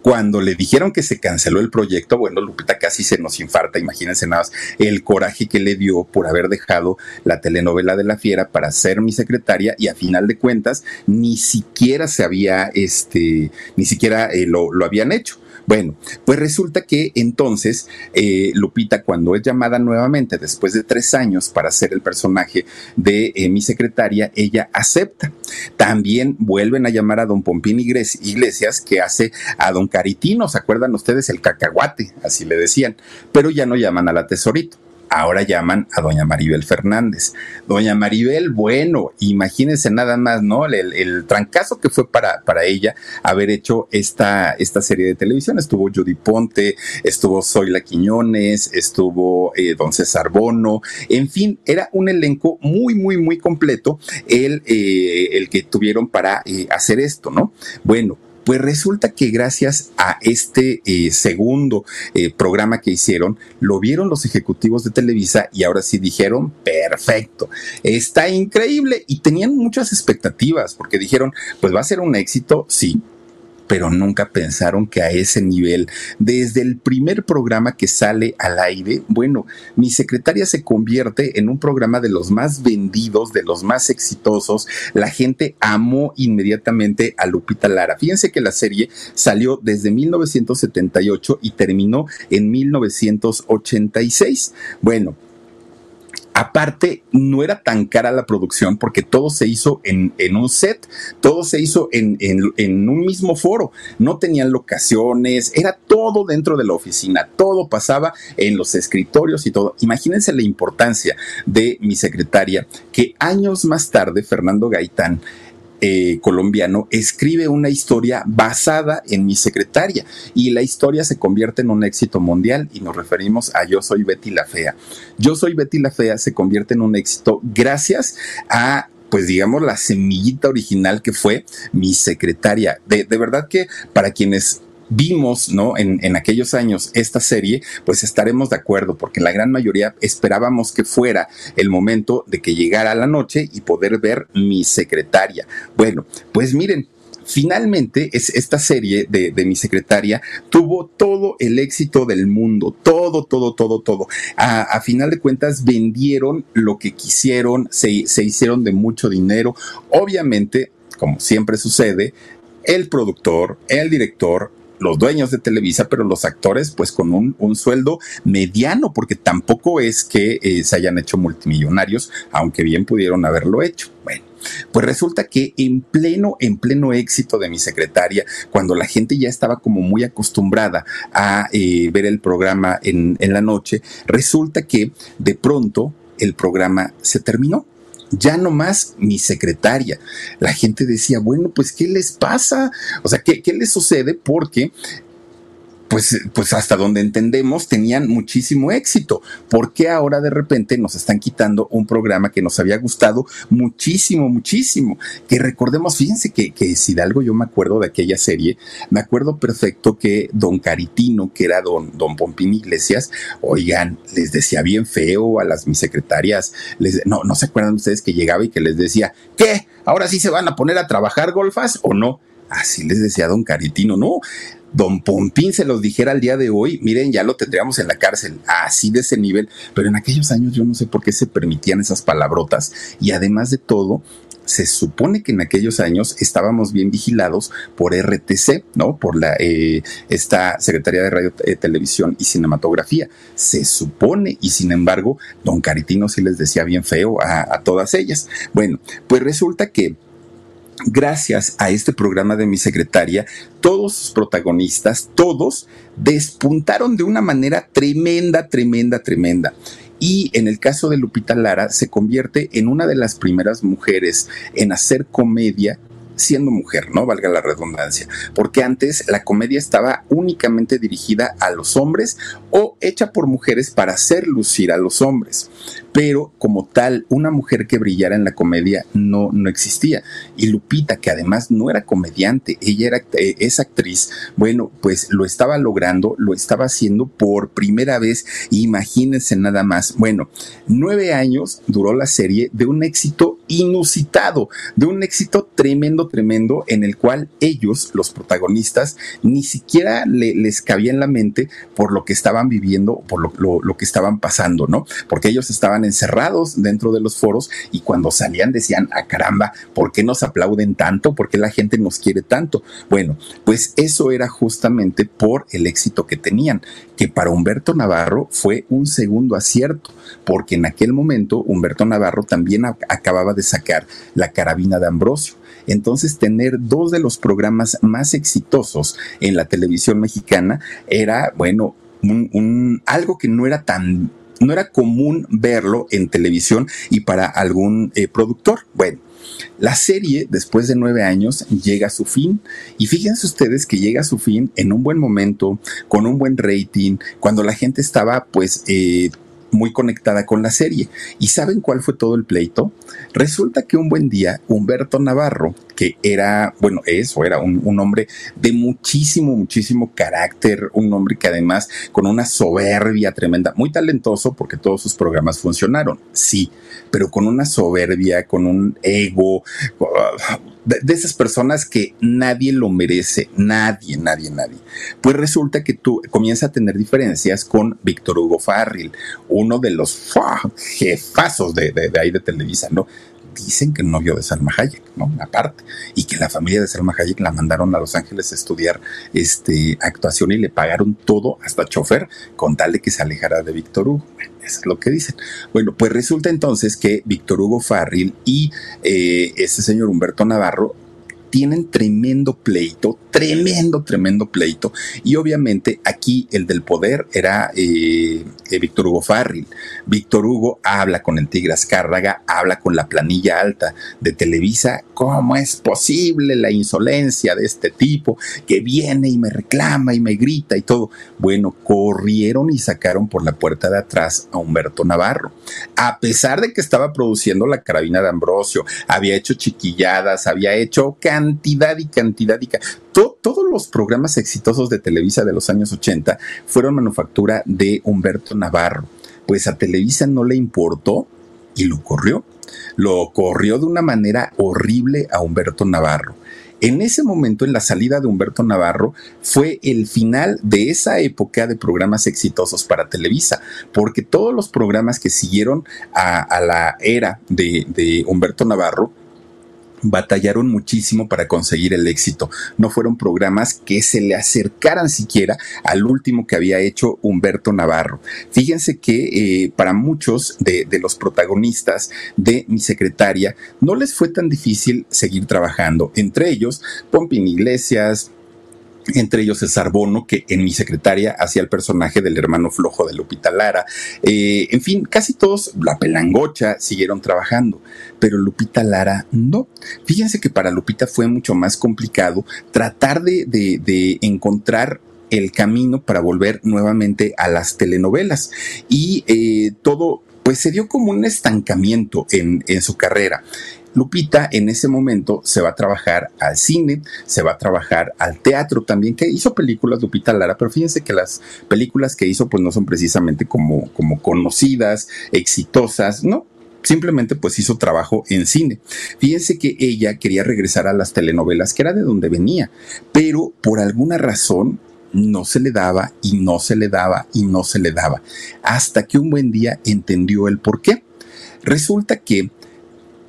Cuando le dijeron que se canceló el proyecto, bueno, Lupita casi se nos infarta, imagínense nada más el coraje que le dio por haber dejado la telenovela de la fiera para ser mi secretaria y a final de cuentas ni siquiera se había, este, ni siquiera eh, lo, lo habían hecho. Bueno, pues resulta que entonces eh, Lupita, cuando es llamada nuevamente después de tres años para ser el personaje de eh, mi secretaria, ella acepta. También vuelven a llamar a don Pompín Iglesias, que hace a don Caritino, ¿se acuerdan ustedes? El cacahuate, así le decían, pero ya no llaman a la tesorito. Ahora llaman a doña Maribel Fernández. Doña Maribel, bueno, imagínense nada más, ¿no? El, trancazo que fue para, para ella haber hecho esta, esta serie de televisión. Estuvo Judy Ponte, estuvo Zoila Quiñones, estuvo eh, don César Bono, en fin, era un elenco muy, muy, muy completo el, eh, el que tuvieron para eh, hacer esto, ¿no? Bueno, pues resulta que gracias a este eh, segundo eh, programa que hicieron, lo vieron los ejecutivos de Televisa y ahora sí dijeron, perfecto, está increíble y tenían muchas expectativas porque dijeron, pues va a ser un éxito, sí, pero nunca pensaron que a ese nivel, desde el primer programa que sale al aire, bueno, mi secretaria se convierte en un programa de los más vendidos, de los más exitosos. La gente amó inmediatamente a Lupita Lara. Fíjense que la serie salió desde 1978 y terminó en 1986. Bueno, Aparte, no era tan cara la producción porque todo se hizo en, un set, todo se hizo en, en, un mismo foro, no tenían locaciones, era todo dentro de la oficina, todo pasaba en los escritorios y todo. Imagínense la importancia de mi secretaria, que años más tarde Fernando Gaitán eh, colombiano escribe una historia basada en mi secretaria y la historia se convierte en un éxito mundial y nos referimos a Yo soy Betty la Fea. Yo soy Betty la Fea se convierte en un éxito gracias a pues digamos la semillita original que fue mi secretaria. De, de verdad que para quienes vimos, ¿no? En, en, aquellos años esta serie, pues estaremos de acuerdo, porque la gran mayoría esperábamos que fuera el momento de que llegara la noche y poder ver mi secretaria. Bueno, pues miren, finalmente es esta serie de, de, mi secretaria tuvo todo el éxito del mundo, todo, todo, todo, todo. A, a final de cuentas vendieron lo que quisieron, se, se hicieron de mucho dinero. Obviamente, como siempre sucede, el productor, el director, los dueños de Televisa, pero los actores pues con un, sueldo mediano, porque tampoco es que eh, se hayan hecho multimillonarios, aunque bien pudieron haberlo hecho. Bueno. Pues resulta que en pleno, en pleno éxito de mi secretaria, cuando la gente ya estaba como muy acostumbrada a eh, ver el programa en, en la noche, resulta que de pronto el programa se terminó ya no más mi secretaria. La gente decía, bueno, pues, ¿qué les pasa? O sea, ¿qué, qué les sucede? Porque pues, pues hasta donde entendemos tenían muchísimo éxito. ¿Por qué ahora de repente nos están quitando un programa que nos había gustado muchísimo, muchísimo? Que recordemos, fíjense que, que si de algo yo me acuerdo de aquella serie, me acuerdo perfecto que don Caritino, que era don, don Pompín Iglesias, oigan, les decía bien feo a las mis secretarias, les, no, no se acuerdan ustedes que llegaba y que les decía, ¿qué? ¿Ahora sí se van a poner a trabajar golfas o no? Así les decía don Caritino, no, don Pompín se los dijera al día de hoy, miren, ya lo tendríamos en la cárcel, así de ese nivel. Pero en aquellos años yo no sé por qué se permitían esas palabrotas. Y además de todo, se supone que en aquellos años estábamos bien vigilados por RTC, ¿no? Por la eh, esta Secretaría de Radio, eh, Televisión y Cinematografía. Se supone, y sin embargo, don Caritino sí les decía bien feo a todas ellas. Bueno, pues resulta que gracias a este programa de mi secretaria, todos sus protagonistas, todos despuntaron de una manera tremenda, tremenda, tremenda. Y en el caso de Lupita Lara, se convierte en una de las primeras mujeres en hacer comedia siendo mujer, ¿no? Valga la redundancia, porque antes la comedia estaba únicamente dirigida a los hombres o hecha por mujeres para hacer lucir a los hombres pero como tal, una mujer que brillara en la comedia no, no existía. Y Lupita, que además no era comediante, ella era, eh, es actriz, bueno, pues lo estaba logrando, lo estaba haciendo por primera vez, imagínense nada más. Bueno, nueve años duró la serie de un éxito inusitado, de un éxito tremendo, tremendo, en el cual ellos, los protagonistas, ni siquiera les cabía en la mente por lo que estaban viviendo, por lo, lo que estaban pasando, ¿no? Porque ellos estaban encerrados dentro de los foros y cuando salían decían, a ah, caramba, ¿por qué nos aplauden tanto? ¿Por qué la gente nos quiere tanto? Bueno, pues eso era justamente por el éxito que tenían, que para Humberto Navarro fue un segundo acierto, porque en aquel momento Humberto Navarro también acababa de sacar la carabina de Ambrosio. Entonces, tener dos de los programas más exitosos en la televisión mexicana era, bueno, algo que no era tan no era común verlo en televisión y para algún eh, productor. Bueno, la serie, después de nueve años, llega a su fin. Y fíjense ustedes que llega a su fin en un buen momento, con un buen rating, cuando la gente estaba pues eh, muy conectada con la serie. ¿Y saben cuál fue todo el pleito? Resulta que un buen día Humberto Navarro, que era, bueno, eso era un, un, hombre de muchísimo, muchísimo carácter, un hombre que además con una soberbia tremenda, muy talentoso porque todos sus programas funcionaron, sí, pero con una soberbia, con un ego, de, esas personas que nadie lo merece, nadie, nadie, nadie. Pues resulta que tú comienzas a tener diferencias con Víctor Hugo Farril, uno de los jefazos de, de, de ahí de Televisa, ¿no? dicen que el novio de Salma Hayek, ¿no? Aparte. Y que la familia de Salma Hayek la mandaron a Los Ángeles a estudiar este, actuación y le pagaron todo, hasta chofer, con tal de que se alejara de Víctor Hugo. Eso es lo que dicen. Bueno, pues resulta entonces que Víctor Hugo Farril y eh, este señor Humberto Navarro tienen tremendo pleito, tremendo, tremendo pleito. Y obviamente aquí el del poder era eh, eh, Víctor Hugo Farril. Víctor Hugo habla con el Tigre Azcárraga, habla con la planilla alta de Televisa. ¿Cómo es posible la insolencia de este tipo que viene y me reclama y me grita y todo? Bueno, corrieron y sacaron por la puerta de atrás a Humberto Navarro. A pesar de que estaba produciendo la carabina de Ambrosio, había hecho chiquilladas, había hecho cantidad y cantidad y cantidad. todos los programas exitosos de Televisa de los años 80 fueron manufactura de Humberto Navarro. Pues a Televisa no le importó y lo corrió. Lo corrió de una manera horrible a Humberto Navarro. En ese momento, en la salida de Humberto Navarro, fue el final de esa época de programas exitosos para Televisa, porque todos los programas que siguieron a, la era de, de Humberto Navarro, batallaron muchísimo para conseguir el éxito. No fueron programas que se le acercaran siquiera al último que había hecho Humberto Navarro. Fíjense que eh, para muchos de, de, los protagonistas de mi secretaria no les fue tan difícil seguir trabajando. Entre ellos, Pompín Iglesias, entre ellos el Sarbono, que en mi secretaria hacía el personaje del hermano flojo de Lupita Lara. Eh, en fin, casi todos, la pelangocha, siguieron trabajando, pero Lupita Lara no. Fíjense que para Lupita fue mucho más complicado tratar de, de, de encontrar el camino para volver nuevamente a las telenovelas. Y eh, todo, pues se dio como un estancamiento en, en su carrera. Lupita en ese momento se va a trabajar al cine, se va a trabajar al teatro también, que hizo películas Lupita Lara, pero fíjense que las películas que hizo pues no son precisamente como, como conocidas, exitosas, ¿no? simplemente pues hizo trabajo en cine. Fíjense que ella quería regresar a las telenovelas, que era de donde venía, pero por alguna razón no se le daba y no se le daba y no se le daba, hasta que un buen día entendió el por qué. Resulta que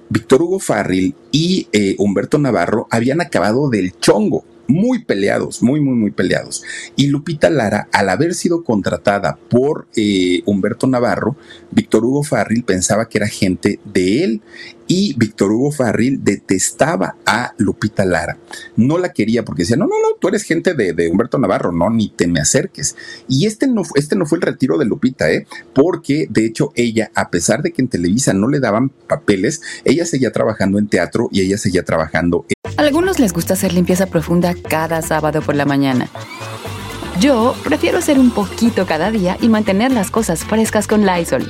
Víctor Hugo Farril y eh, Humberto Navarro habían acabado del chongo, muy peleados, muy, muy, muy peleados. Y Lupita Lara, al haber sido contratada por eh, Humberto Navarro, Víctor Hugo Farril pensaba que era gente de él y Víctor Hugo Farril detestaba a Lupita Lara. No la quería porque decía, no, no, no, tú eres gente de, Humberto Navarro, no, ni te me acerques. Y este no, este no fue el retiro de Lupita, ¿eh? Porque de hecho ella, a pesar de que en Televisa no le daban papeles, ella seguía trabajando en teatro y ella seguía trabajando. En... Algunos les gusta hacer limpieza profunda cada sábado por la mañana. Yo prefiero hacer un poquito cada día y mantener las cosas frescas con Lysol.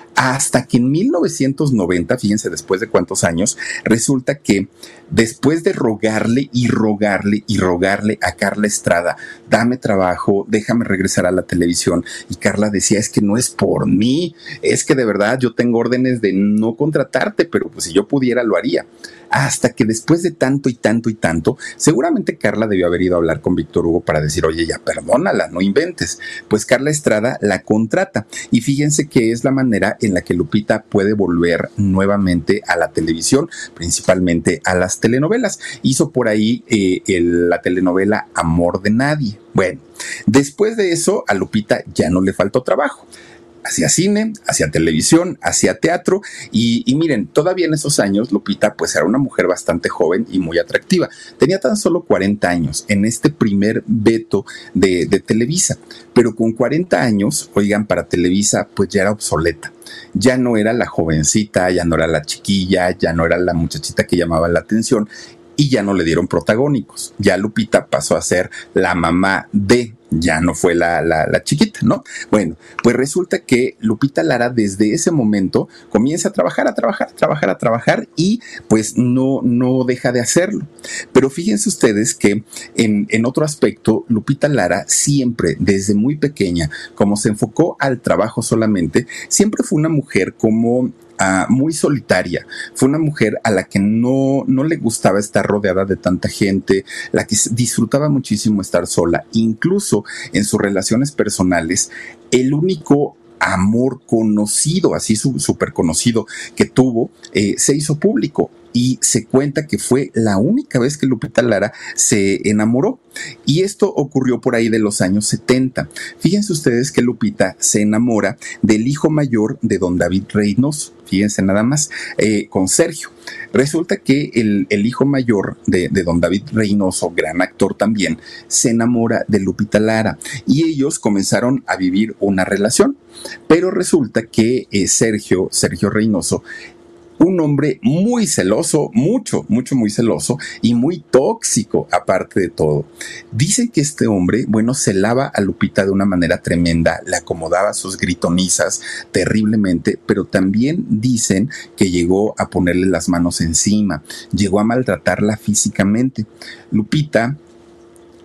hasta que en 1990, fíjense después de cuántos años, resulta que después de rogarle y rogarle y rogarle a Carla Estrada, dame trabajo, déjame regresar a la televisión, y Carla decía, es que no es por mí, es que de verdad yo tengo órdenes de no contratarte, pero pues si yo pudiera lo haría hasta que después de tanto y tanto y tanto, seguramente Carla debió haber ido a hablar con Víctor Hugo para decir, oye, ya perdónala, no inventes. Pues Carla Estrada la contrata y fíjense que es la manera en la que Lupita puede volver nuevamente a la televisión, principalmente a las telenovelas. Hizo por ahí eh, la telenovela Amor de Nadie. Bueno, después de eso a Lupita ya no le faltó trabajo hacia cine, hacia televisión, hacia teatro. Y, miren, todavía en esos años, Lupita, pues era una mujer bastante joven y muy atractiva. Tenía tan solo 40 años en este primer veto de, de Televisa. Pero con 40 años, oigan, para Televisa, pues ya era obsoleta. Ya no era la jovencita, ya no era la chiquilla, ya no era la muchachita que llamaba la atención y ya no le dieron protagónicos. Ya Lupita pasó a ser la mamá de ya no fue la, la, chiquita, ¿no? Bueno, pues resulta que Lupita Lara desde ese momento comienza a trabajar, a trabajar, a trabajar, a trabajar y pues no, no deja de hacerlo. Pero fíjense ustedes que en, en otro aspecto, Lupita Lara siempre, desde muy pequeña, como se enfocó al trabajo solamente, siempre fue una mujer como muy solitaria. Fue una mujer a la que no, no le gustaba estar rodeada de tanta gente, la que disfrutaba muchísimo estar sola. Incluso en sus relaciones personales, el único amor conocido, así súper conocido que tuvo, eh, se hizo público y se cuenta que fue la única vez que Lupita Lara se enamoró. Y esto ocurrió por ahí de los años 70. Fíjense ustedes que Lupita se enamora del hijo mayor de don David Reynoso. Fíjense nada más, eh, con Sergio. Resulta que el, hijo mayor de, don David Reynoso, gran actor también, se enamora de Lupita Lara y ellos comenzaron a vivir una relación. Pero resulta que eh, Sergio, Sergio Reynoso, un hombre muy celoso, mucho, mucho, muy celoso y muy tóxico, aparte de todo. Dicen que este hombre, bueno, celaba a Lupita de una manera tremenda, le acomodaba sus gritonizas terriblemente, pero también dicen que llegó a ponerle las manos encima, llegó a maltratarla físicamente. Lupita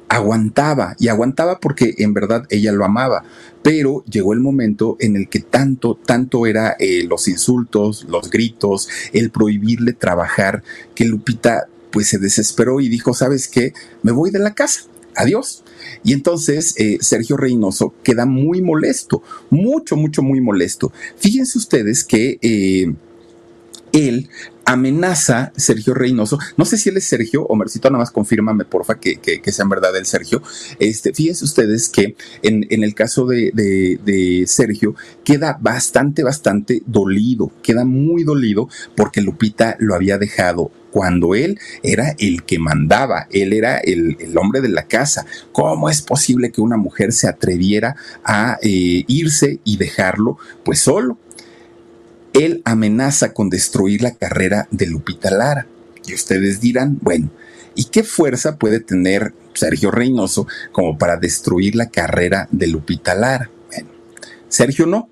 aguantaba y aguantaba porque en verdad ella lo amaba, pero llegó el momento en el que tanto, tanto era eh, los insultos, los gritos, el prohibirle trabajar, que Lupita pues se desesperó y dijo, ¿sabes qué? Me voy de la casa. Adiós. Y entonces eh, Sergio Reynoso queda muy molesto, mucho, mucho, muy molesto. Fíjense ustedes que eh, él amenaza Sergio Reynoso. No sé si él es Sergio, o Mercito, nada más confírmame, porfa, que, que, sea en verdad el Sergio. Este, fíjense ustedes que en, el caso de, de, Sergio queda bastante, bastante dolido, queda muy dolido porque Lupita lo había dejado cuando él era el que mandaba, él era el, hombre de la casa. ¿Cómo es posible que una mujer se atreviera a eh, irse y dejarlo pues solo? Él amenaza con destruir la carrera de Lupita Lara. Y ustedes dirán, bueno, ¿y qué fuerza puede tener Sergio Reynoso como para destruir la carrera de Lupita Lara? Bueno, Sergio no.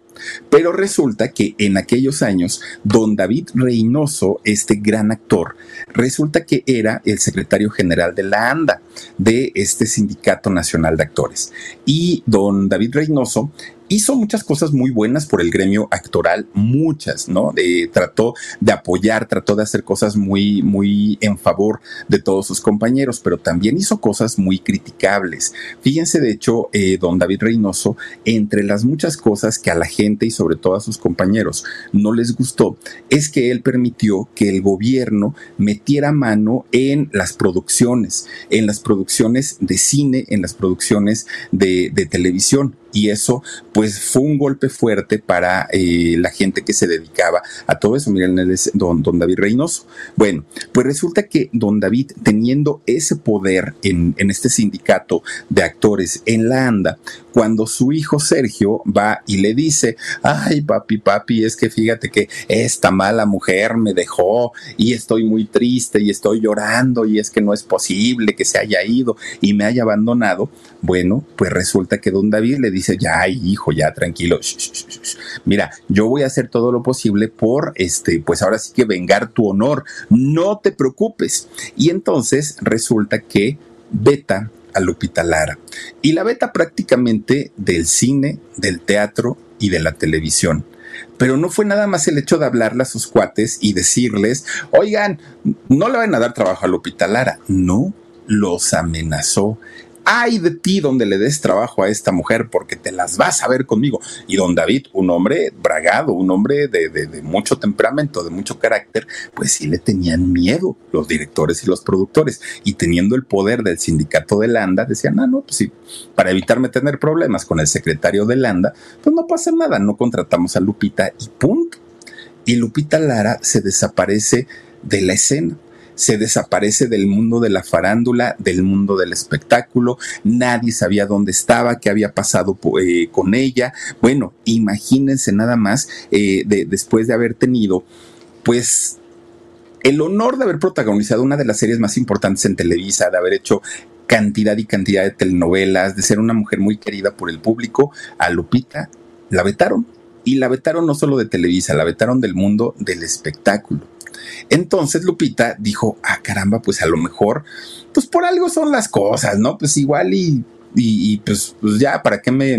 Pero resulta que en aquellos años, don David Reynoso, este gran actor, resulta que era el secretario general de la ANDA, de este Sindicato Nacional de Actores. Y don David Reynoso hizo muchas cosas muy buenas por el gremio actoral, muchas, ¿no? Trató de apoyar, trató de hacer cosas muy, muy en favor de todos sus compañeros, pero también hizo cosas muy criticables. Fíjense, de hecho, eh, don David Reynoso, entre las muchas cosas que a la gente y sobre todo a sus compañeros no les gustó, es que él permitió que el gobierno metiera mano en las producciones, en las producciones de cine, en las producciones de, de televisión y eso pues fue un golpe fuerte para eh, la gente que se dedicaba a todo eso. Miren, don, don David Reynoso. Bueno, pues resulta que don David, teniendo ese poder en, en este sindicato de actores en la ANDA, cuando su hijo Sergio va y le dice, ay papi, papi, es que fíjate que esta mala mujer me dejó y estoy muy triste y estoy llorando y es que no es posible que se haya ido y me haya abandonado, bueno, pues resulta que don David le dice, ya hijo, ya tranquilo, mira, yo voy a hacer todo lo posible por, este, pues ahora sí que vengar tu honor, no te preocupes. Y entonces resulta que Beta a Lupita Lara y la beta prácticamente del cine, del teatro y de la televisión. Pero no fue nada más el hecho de hablarle a sus cuates y decirles, oigan, no le van a dar trabajo a Lupita Lara. No, los amenazó ay de ti donde le des trabajo a esta mujer porque te las vas a ver conmigo. Y don David, un hombre bragado, un hombre de, mucho temperamento, de mucho carácter, pues sí le tenían miedo los directores y los productores. Y teniendo el poder del sindicato de Landa, decían, ah, no, pues sí, para evitarme tener problemas con el secretario de Landa, pues no pasa nada, no contratamos a Lupita y punto. Y Lupita Lara se desaparece de la escena se desaparece del mundo de la farándula, del mundo del espectáculo, nadie sabía dónde estaba, qué había pasado eh, con ella. Bueno, imagínense nada más eh, después de haber tenido, pues, el honor de haber protagonizado una de las series más importantes en Televisa, de haber hecho cantidad y cantidad de telenovelas, de ser una mujer muy querida por el público, a Lupita la vetaron. Y la vetaron no solo de Televisa, la vetaron del mundo del espectáculo. Entonces Lupita dijo, ah, caramba, pues a lo mejor, pues por algo son las cosas, ¿no? Pues igual y y, pues, pues, ya, ¿para qué me,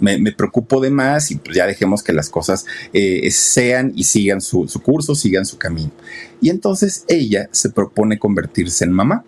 me, preocupo de más? Y pues ya dejemos que las cosas eh, sean y sigan su, su, curso, sigan su camino. Y entonces ella se propone convertirse en mamá.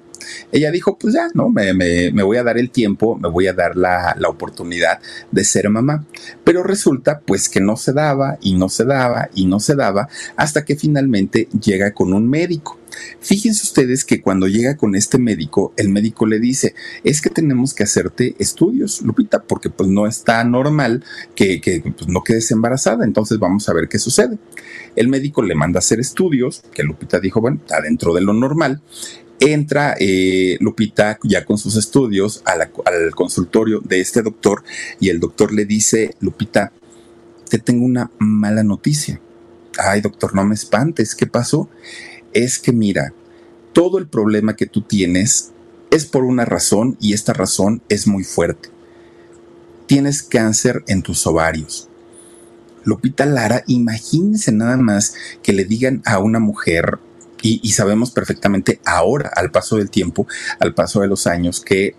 Ella dijo, pues ya, ¿no? Me, me, voy a dar el tiempo, me voy a dar la, la, oportunidad de ser mamá. Pero resulta pues que no se daba y no se daba y no se daba hasta que finalmente llega con un médico. Fíjense ustedes que cuando llega con este médico, el médico le dice, es que tenemos que hacerte estudios, Lupita, porque pues no está normal que, que pues, no quedes embarazada, entonces vamos a ver qué sucede. El médico le manda a hacer estudios, que Lupita dijo, bueno, está dentro de lo normal, entra eh, Lupita ya con sus estudios al consultorio de este doctor y el doctor le dice, Lupita, te tengo una mala noticia. Ay, doctor, no me espantes, ¿qué pasó? Es que mira, todo el problema que tú tienes es por una razón y esta razón es muy fuerte. Tienes cáncer en tus ovarios. Lupita Lara, imagínense nada más que le digan a una mujer y, sabemos perfectamente ahora, al paso del tiempo, al paso de los años, que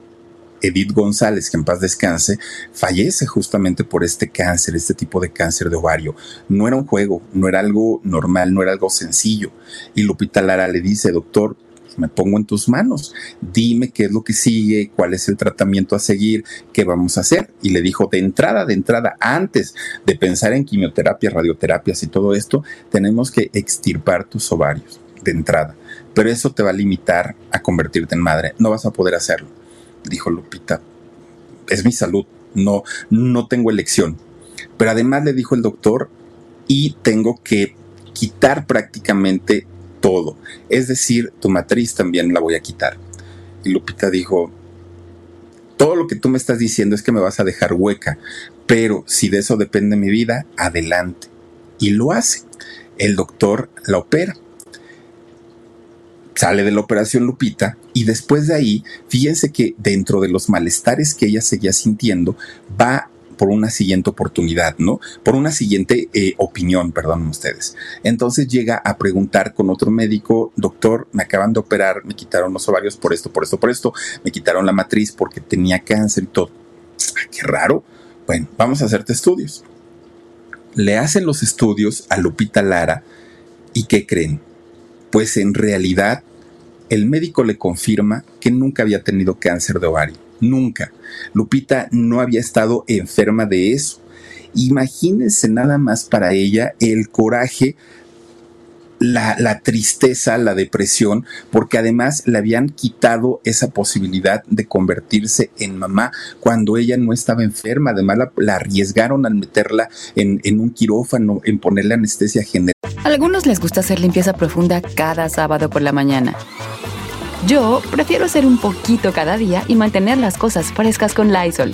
Edith González, que en paz descanse, fallece justamente por este cáncer, este tipo de cáncer de ovario. No era un juego, no era algo normal, no era algo sencillo. Y Lupita Lara le dice, doctor, me pongo en tus manos, dime qué es lo que sigue, cuál es el tratamiento a seguir, qué vamos a hacer. Y le dijo, de entrada, de entrada, antes de pensar en quimioterapia, radioterapias y todo esto, tenemos que extirpar tus ovarios de entrada, pero eso te va a limitar a convertirte en madre. No vas a poder hacerlo, dijo Lupita. Es mi salud, no, no tengo elección. Pero además le dijo el doctor, y tengo que quitar prácticamente todo. Es decir, tu matriz también la voy a quitar. Y Lupita dijo, todo lo que tú me estás diciendo es que me vas a dejar hueca, pero si de eso depende mi vida, adelante. Y lo hace. El doctor la opera sale de la operación Lupita y después de ahí, fíjense que dentro de los malestares que ella seguía sintiendo, va por una siguiente oportunidad, ¿no? Por una siguiente eh, opinión, perdón ustedes. Entonces llega a preguntar con otro médico, doctor, me acaban de operar, me quitaron los ovarios por esto, por esto, por esto, me quitaron la matriz porque tenía cáncer y todo. Ah, qué raro. Bueno, vamos a hacerte estudios. Le hacen los estudios a Lupita Lara y ¿qué creen? Pues en realidad el médico le confirma que nunca había tenido cáncer de ovario. Nunca. Lupita no había estado enferma de eso. Imagínense nada más para ella el coraje la, tristeza, la depresión, porque además le habían quitado esa posibilidad de convertirse en mamá cuando ella no estaba enferma. Además la, arriesgaron al meterla en, en, un quirófano, en ponerle anestesia general. Algunos les gusta hacer limpieza profunda cada sábado por la mañana. Yo prefiero hacer un poquito cada día y mantener las cosas frescas con Lysol.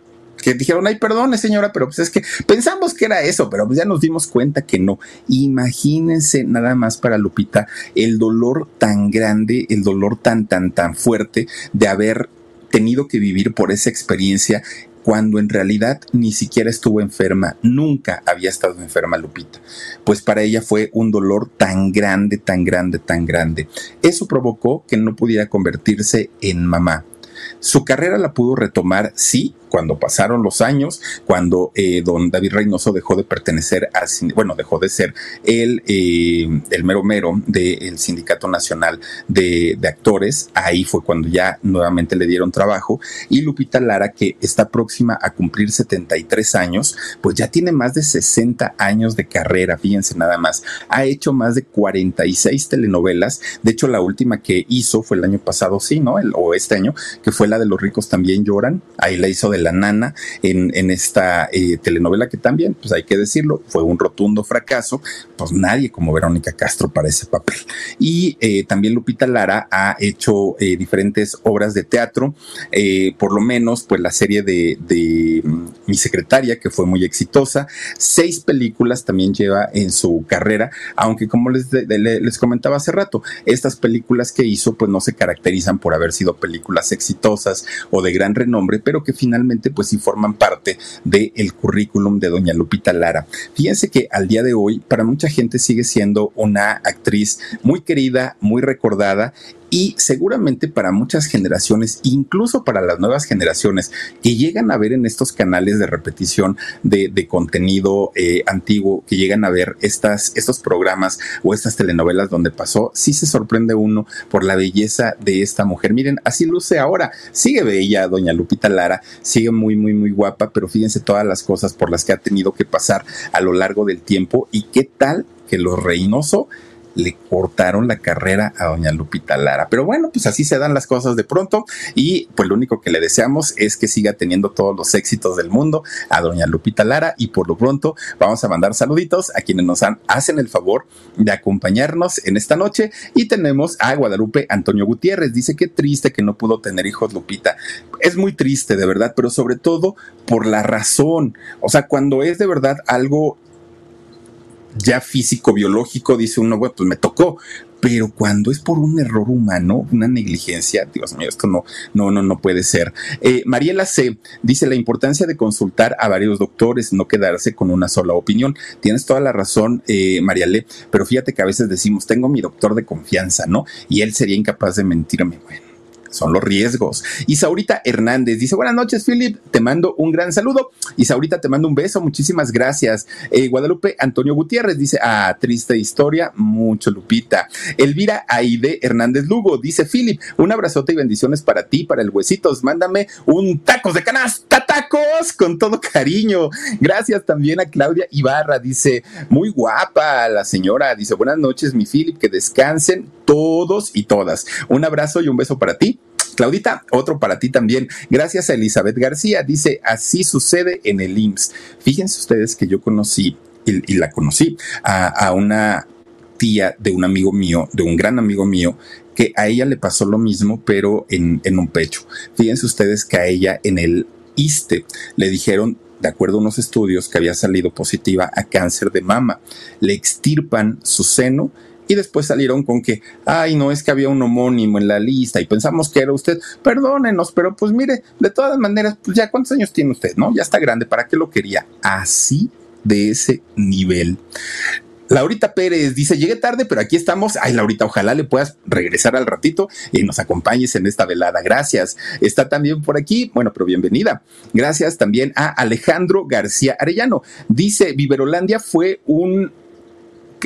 Que dijeron, ay, perdone señora, pero pues es que pensamos que era eso, pero pues ya nos dimos cuenta que no. Imagínense nada más para Lupita el dolor tan grande, el dolor tan, tan, tan fuerte de haber tenido que vivir por esa experiencia cuando en realidad ni siquiera estuvo enferma, nunca había estado enferma Lupita, pues para ella fue un dolor tan grande, tan grande, tan grande. Eso provocó que no pudiera convertirse en mamá. Su carrera la pudo retomar, sí, cuando pasaron los años, cuando eh, don David Reynoso dejó de pertenecer al, bueno, dejó de ser el, eh, el mero mero del Sindicato Nacional de, de, Actores, ahí fue cuando ya nuevamente le dieron trabajo, y Lupita Lara, que está próxima a cumplir 73 años, pues ya tiene más de 60 años de carrera, fíjense nada más, ha hecho más de 46 telenovelas, de hecho la última que hizo fue el año pasado, sí, ¿no? El, o este año, que fue la de Los ricos también lloran, ahí la hizo de la nana en, esta eh, telenovela que también, pues hay que decirlo, fue un rotundo fracaso, pues nadie como Verónica Castro para ese papel. Y eh, también Lupita Lara ha hecho eh, diferentes obras de teatro, por lo menos pues la serie de, de mm, Mi secretaria, que fue muy exitosa, seis películas también lleva en su carrera, aunque como les, les comentaba hace rato, estas películas que hizo pues no se caracterizan por haber sido películas exitosas o de gran renombre, pero que finalmente pues sí forman parte del el currículum de doña Lupita Lara. Fíjense que al día de hoy para mucha gente sigue siendo una actriz muy querida, muy recordada y seguramente para muchas generaciones, incluso para las nuevas generaciones que llegan a ver en estos canales de repetición de, contenido eh, antiguo, que llegan a ver estas, estos programas o estas telenovelas donde pasó, sí se sorprende uno por la belleza de esta mujer. Miren, así luce ahora. Sigue bella doña Lupita Lara, sigue muy, muy, muy guapa, pero fíjense todas las cosas por las que ha tenido que pasar a lo largo del tiempo y qué tal que lo Reynoso le cortaron la carrera a doña Lupita Lara. Pero bueno, pues así se dan las cosas de pronto y pues lo único que le deseamos es que siga teniendo todos los éxitos del mundo a doña Lupita Lara y por lo pronto vamos a mandar saluditos a quienes nos han, hacen el favor de acompañarnos en esta noche y tenemos a Guadalupe Antonio Gutiérrez. Dice que triste que no pudo tener hijos Lupita. Es muy triste de verdad, pero sobre todo por la razón. O sea, cuando es de verdad algo ya físico, biológico, dice uno, bueno, pues me tocó. Pero cuando es por un error humano, una negligencia, Dios mío, esto no, no, no, no puede ser. Eh, Mariela C. dice la importancia de consultar a varios doctores, no quedarse con una sola opinión. Tienes toda la razón, eh, pero fíjate que a veces decimos, tengo mi doctor de confianza, ¿no? Y él sería incapaz de mentirme. Bueno son los riesgos. Y Saurita Hernández dice, buenas noches, Philip, te mando un gran saludo. Y Saurita te mando un beso, muchísimas gracias. Eh, Guadalupe Antonio Gutiérrez dice, ah, triste historia, mucho Lupita. Elvira Aide Hernández Lugo dice, Philip, un abrazote y bendiciones para ti, para el Huesitos. Mándame un tacos de canasta, tacos, con todo cariño. Gracias también a Claudia Ibarra, dice, muy guapa la señora, dice, buenas noches, mi Philip, que descansen todos y todas. Un abrazo y un beso para ti Claudita, otro para ti también. Gracias a Elizabeth García. Dice, así sucede en el IMSS. Fíjense ustedes que yo conocí y, la conocí a, una tía de un amigo mío, de un gran amigo mío, que a ella le pasó lo mismo, pero en, en un pecho. Fíjense ustedes que a ella en el ISTE le dijeron de acuerdo a unos estudios, que había salido positiva a cáncer de mama. Le extirpan su seno y después salieron con que, ay, no es que había un homónimo en la lista y pensamos que era usted. Perdónenos, pero pues mire, de todas maneras, pues ya cuántos años tiene usted, ¿no? Ya está grande, ¿para qué lo quería? Así de ese nivel. Laurita Pérez dice, llegué tarde, pero aquí estamos. Ay, Laurita, ojalá le puedas regresar al ratito y nos acompañes en esta velada. Gracias. Está también por aquí, bueno, pero bienvenida. Gracias también a Alejandro García Arellano. Dice, Viverolandia fue un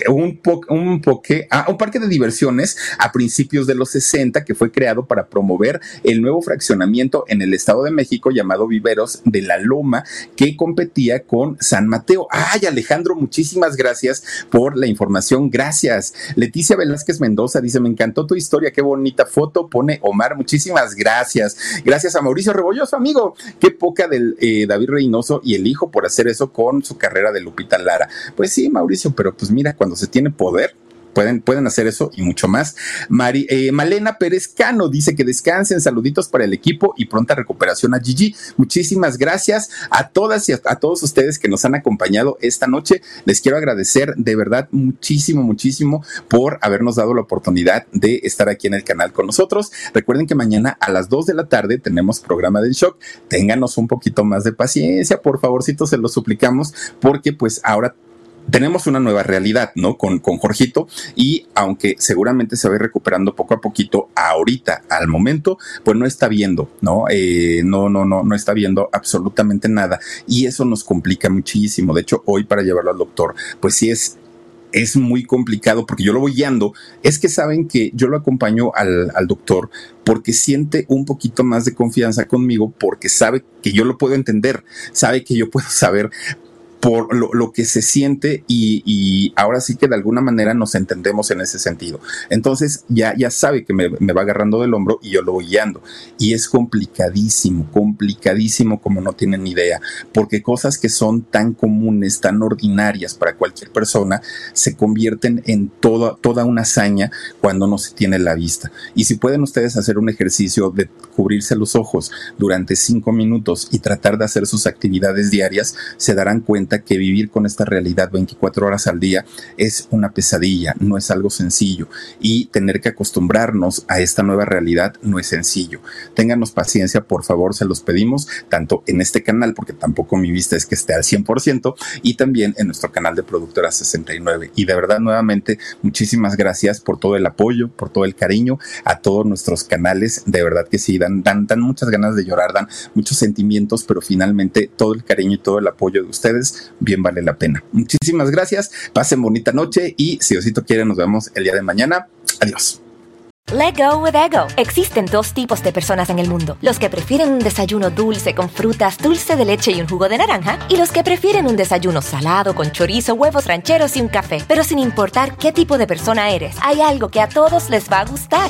un, un, ah, un parque de diversiones a principios de los 60 que fue creado para promover el nuevo fraccionamiento en el Estado de México llamado Viveros de la Loma que competía con San Mateo. Ay, Alejandro, muchísimas gracias por la información. Gracias. Leticia Velázquez Mendoza dice, me encantó tu historia, qué bonita foto pone Omar. Muchísimas gracias. Gracias a Mauricio Rebolloso, amigo. Qué poca del eh, David Reynoso y el hijo por hacer eso con su carrera de Lupita Lara. Pues sí, Mauricio, pero pues mira, cuando se tiene poder, pueden, pueden hacer eso y mucho más. Mari, eh, Malena Pérez Cano dice que descansen, saluditos para el equipo y pronta recuperación a Gigi. Muchísimas gracias a todas y a, a todos ustedes que nos han acompañado esta noche. Les quiero agradecer de verdad muchísimo, muchísimo por habernos dado la oportunidad de estar aquí en el canal con nosotros. Recuerden que mañana a las 2 de la tarde tenemos programa del shock. Ténganos un poquito más de paciencia, por favorcito, se lo suplicamos, porque pues ahora tenemos una nueva realidad, ¿no? Con, con Jorgito y aunque seguramente se va a ir recuperando poco a poquito, ahorita, al momento, pues no está viendo, ¿no? Eh, no, no, no, no está viendo absolutamente nada y eso nos complica muchísimo. De hecho, hoy para llevarlo al doctor, pues sí es es muy complicado porque yo lo voy guiando. Es que saben que yo lo acompaño al, al, doctor porque siente un poquito más de confianza conmigo, porque sabe que yo lo puedo entender, sabe que yo puedo saber por lo, que se siente y, ahora sí que de alguna manera nos entendemos en ese sentido. Entonces ya, ya sabe que me, me, va agarrando del hombro y yo lo voy guiando. Y es complicadísimo, complicadísimo como no tienen idea, porque cosas que son tan comunes, tan ordinarias para cualquier persona, se convierten en toda, toda una hazaña cuando no se tiene la vista. Y si pueden ustedes hacer un ejercicio de cubrirse los ojos durante cinco minutos y tratar de hacer sus actividades diarias, se darán cuenta que vivir con esta realidad 24 horas al día es una pesadilla, no es algo sencillo y tener que acostumbrarnos a esta nueva realidad no es sencillo. Ténganos paciencia, por favor, se los pedimos, tanto en este canal, porque tampoco mi vista es que esté al 100%, y también en nuestro canal de Productora 69. Y de verdad, nuevamente, muchísimas gracias por todo el apoyo, por todo el cariño a todos nuestros canales. De verdad que sí, dan, dan, dan muchas ganas de llorar, dan muchos sentimientos, pero finalmente todo el cariño y todo el apoyo de ustedes bien vale la pena. Muchísimas gracias, pasen bonita noche y si Osito quiere nos vemos el día de mañana. Adiós. Let go with ego. Existen dos tipos de personas en el mundo: los que prefieren un desayuno dulce con frutas, dulce de leche y un jugo de naranja, y los que prefieren un desayuno salado con chorizo, huevos rancheros y un café. Pero sin importar qué tipo de persona eres, hay algo que a todos les va a gustar.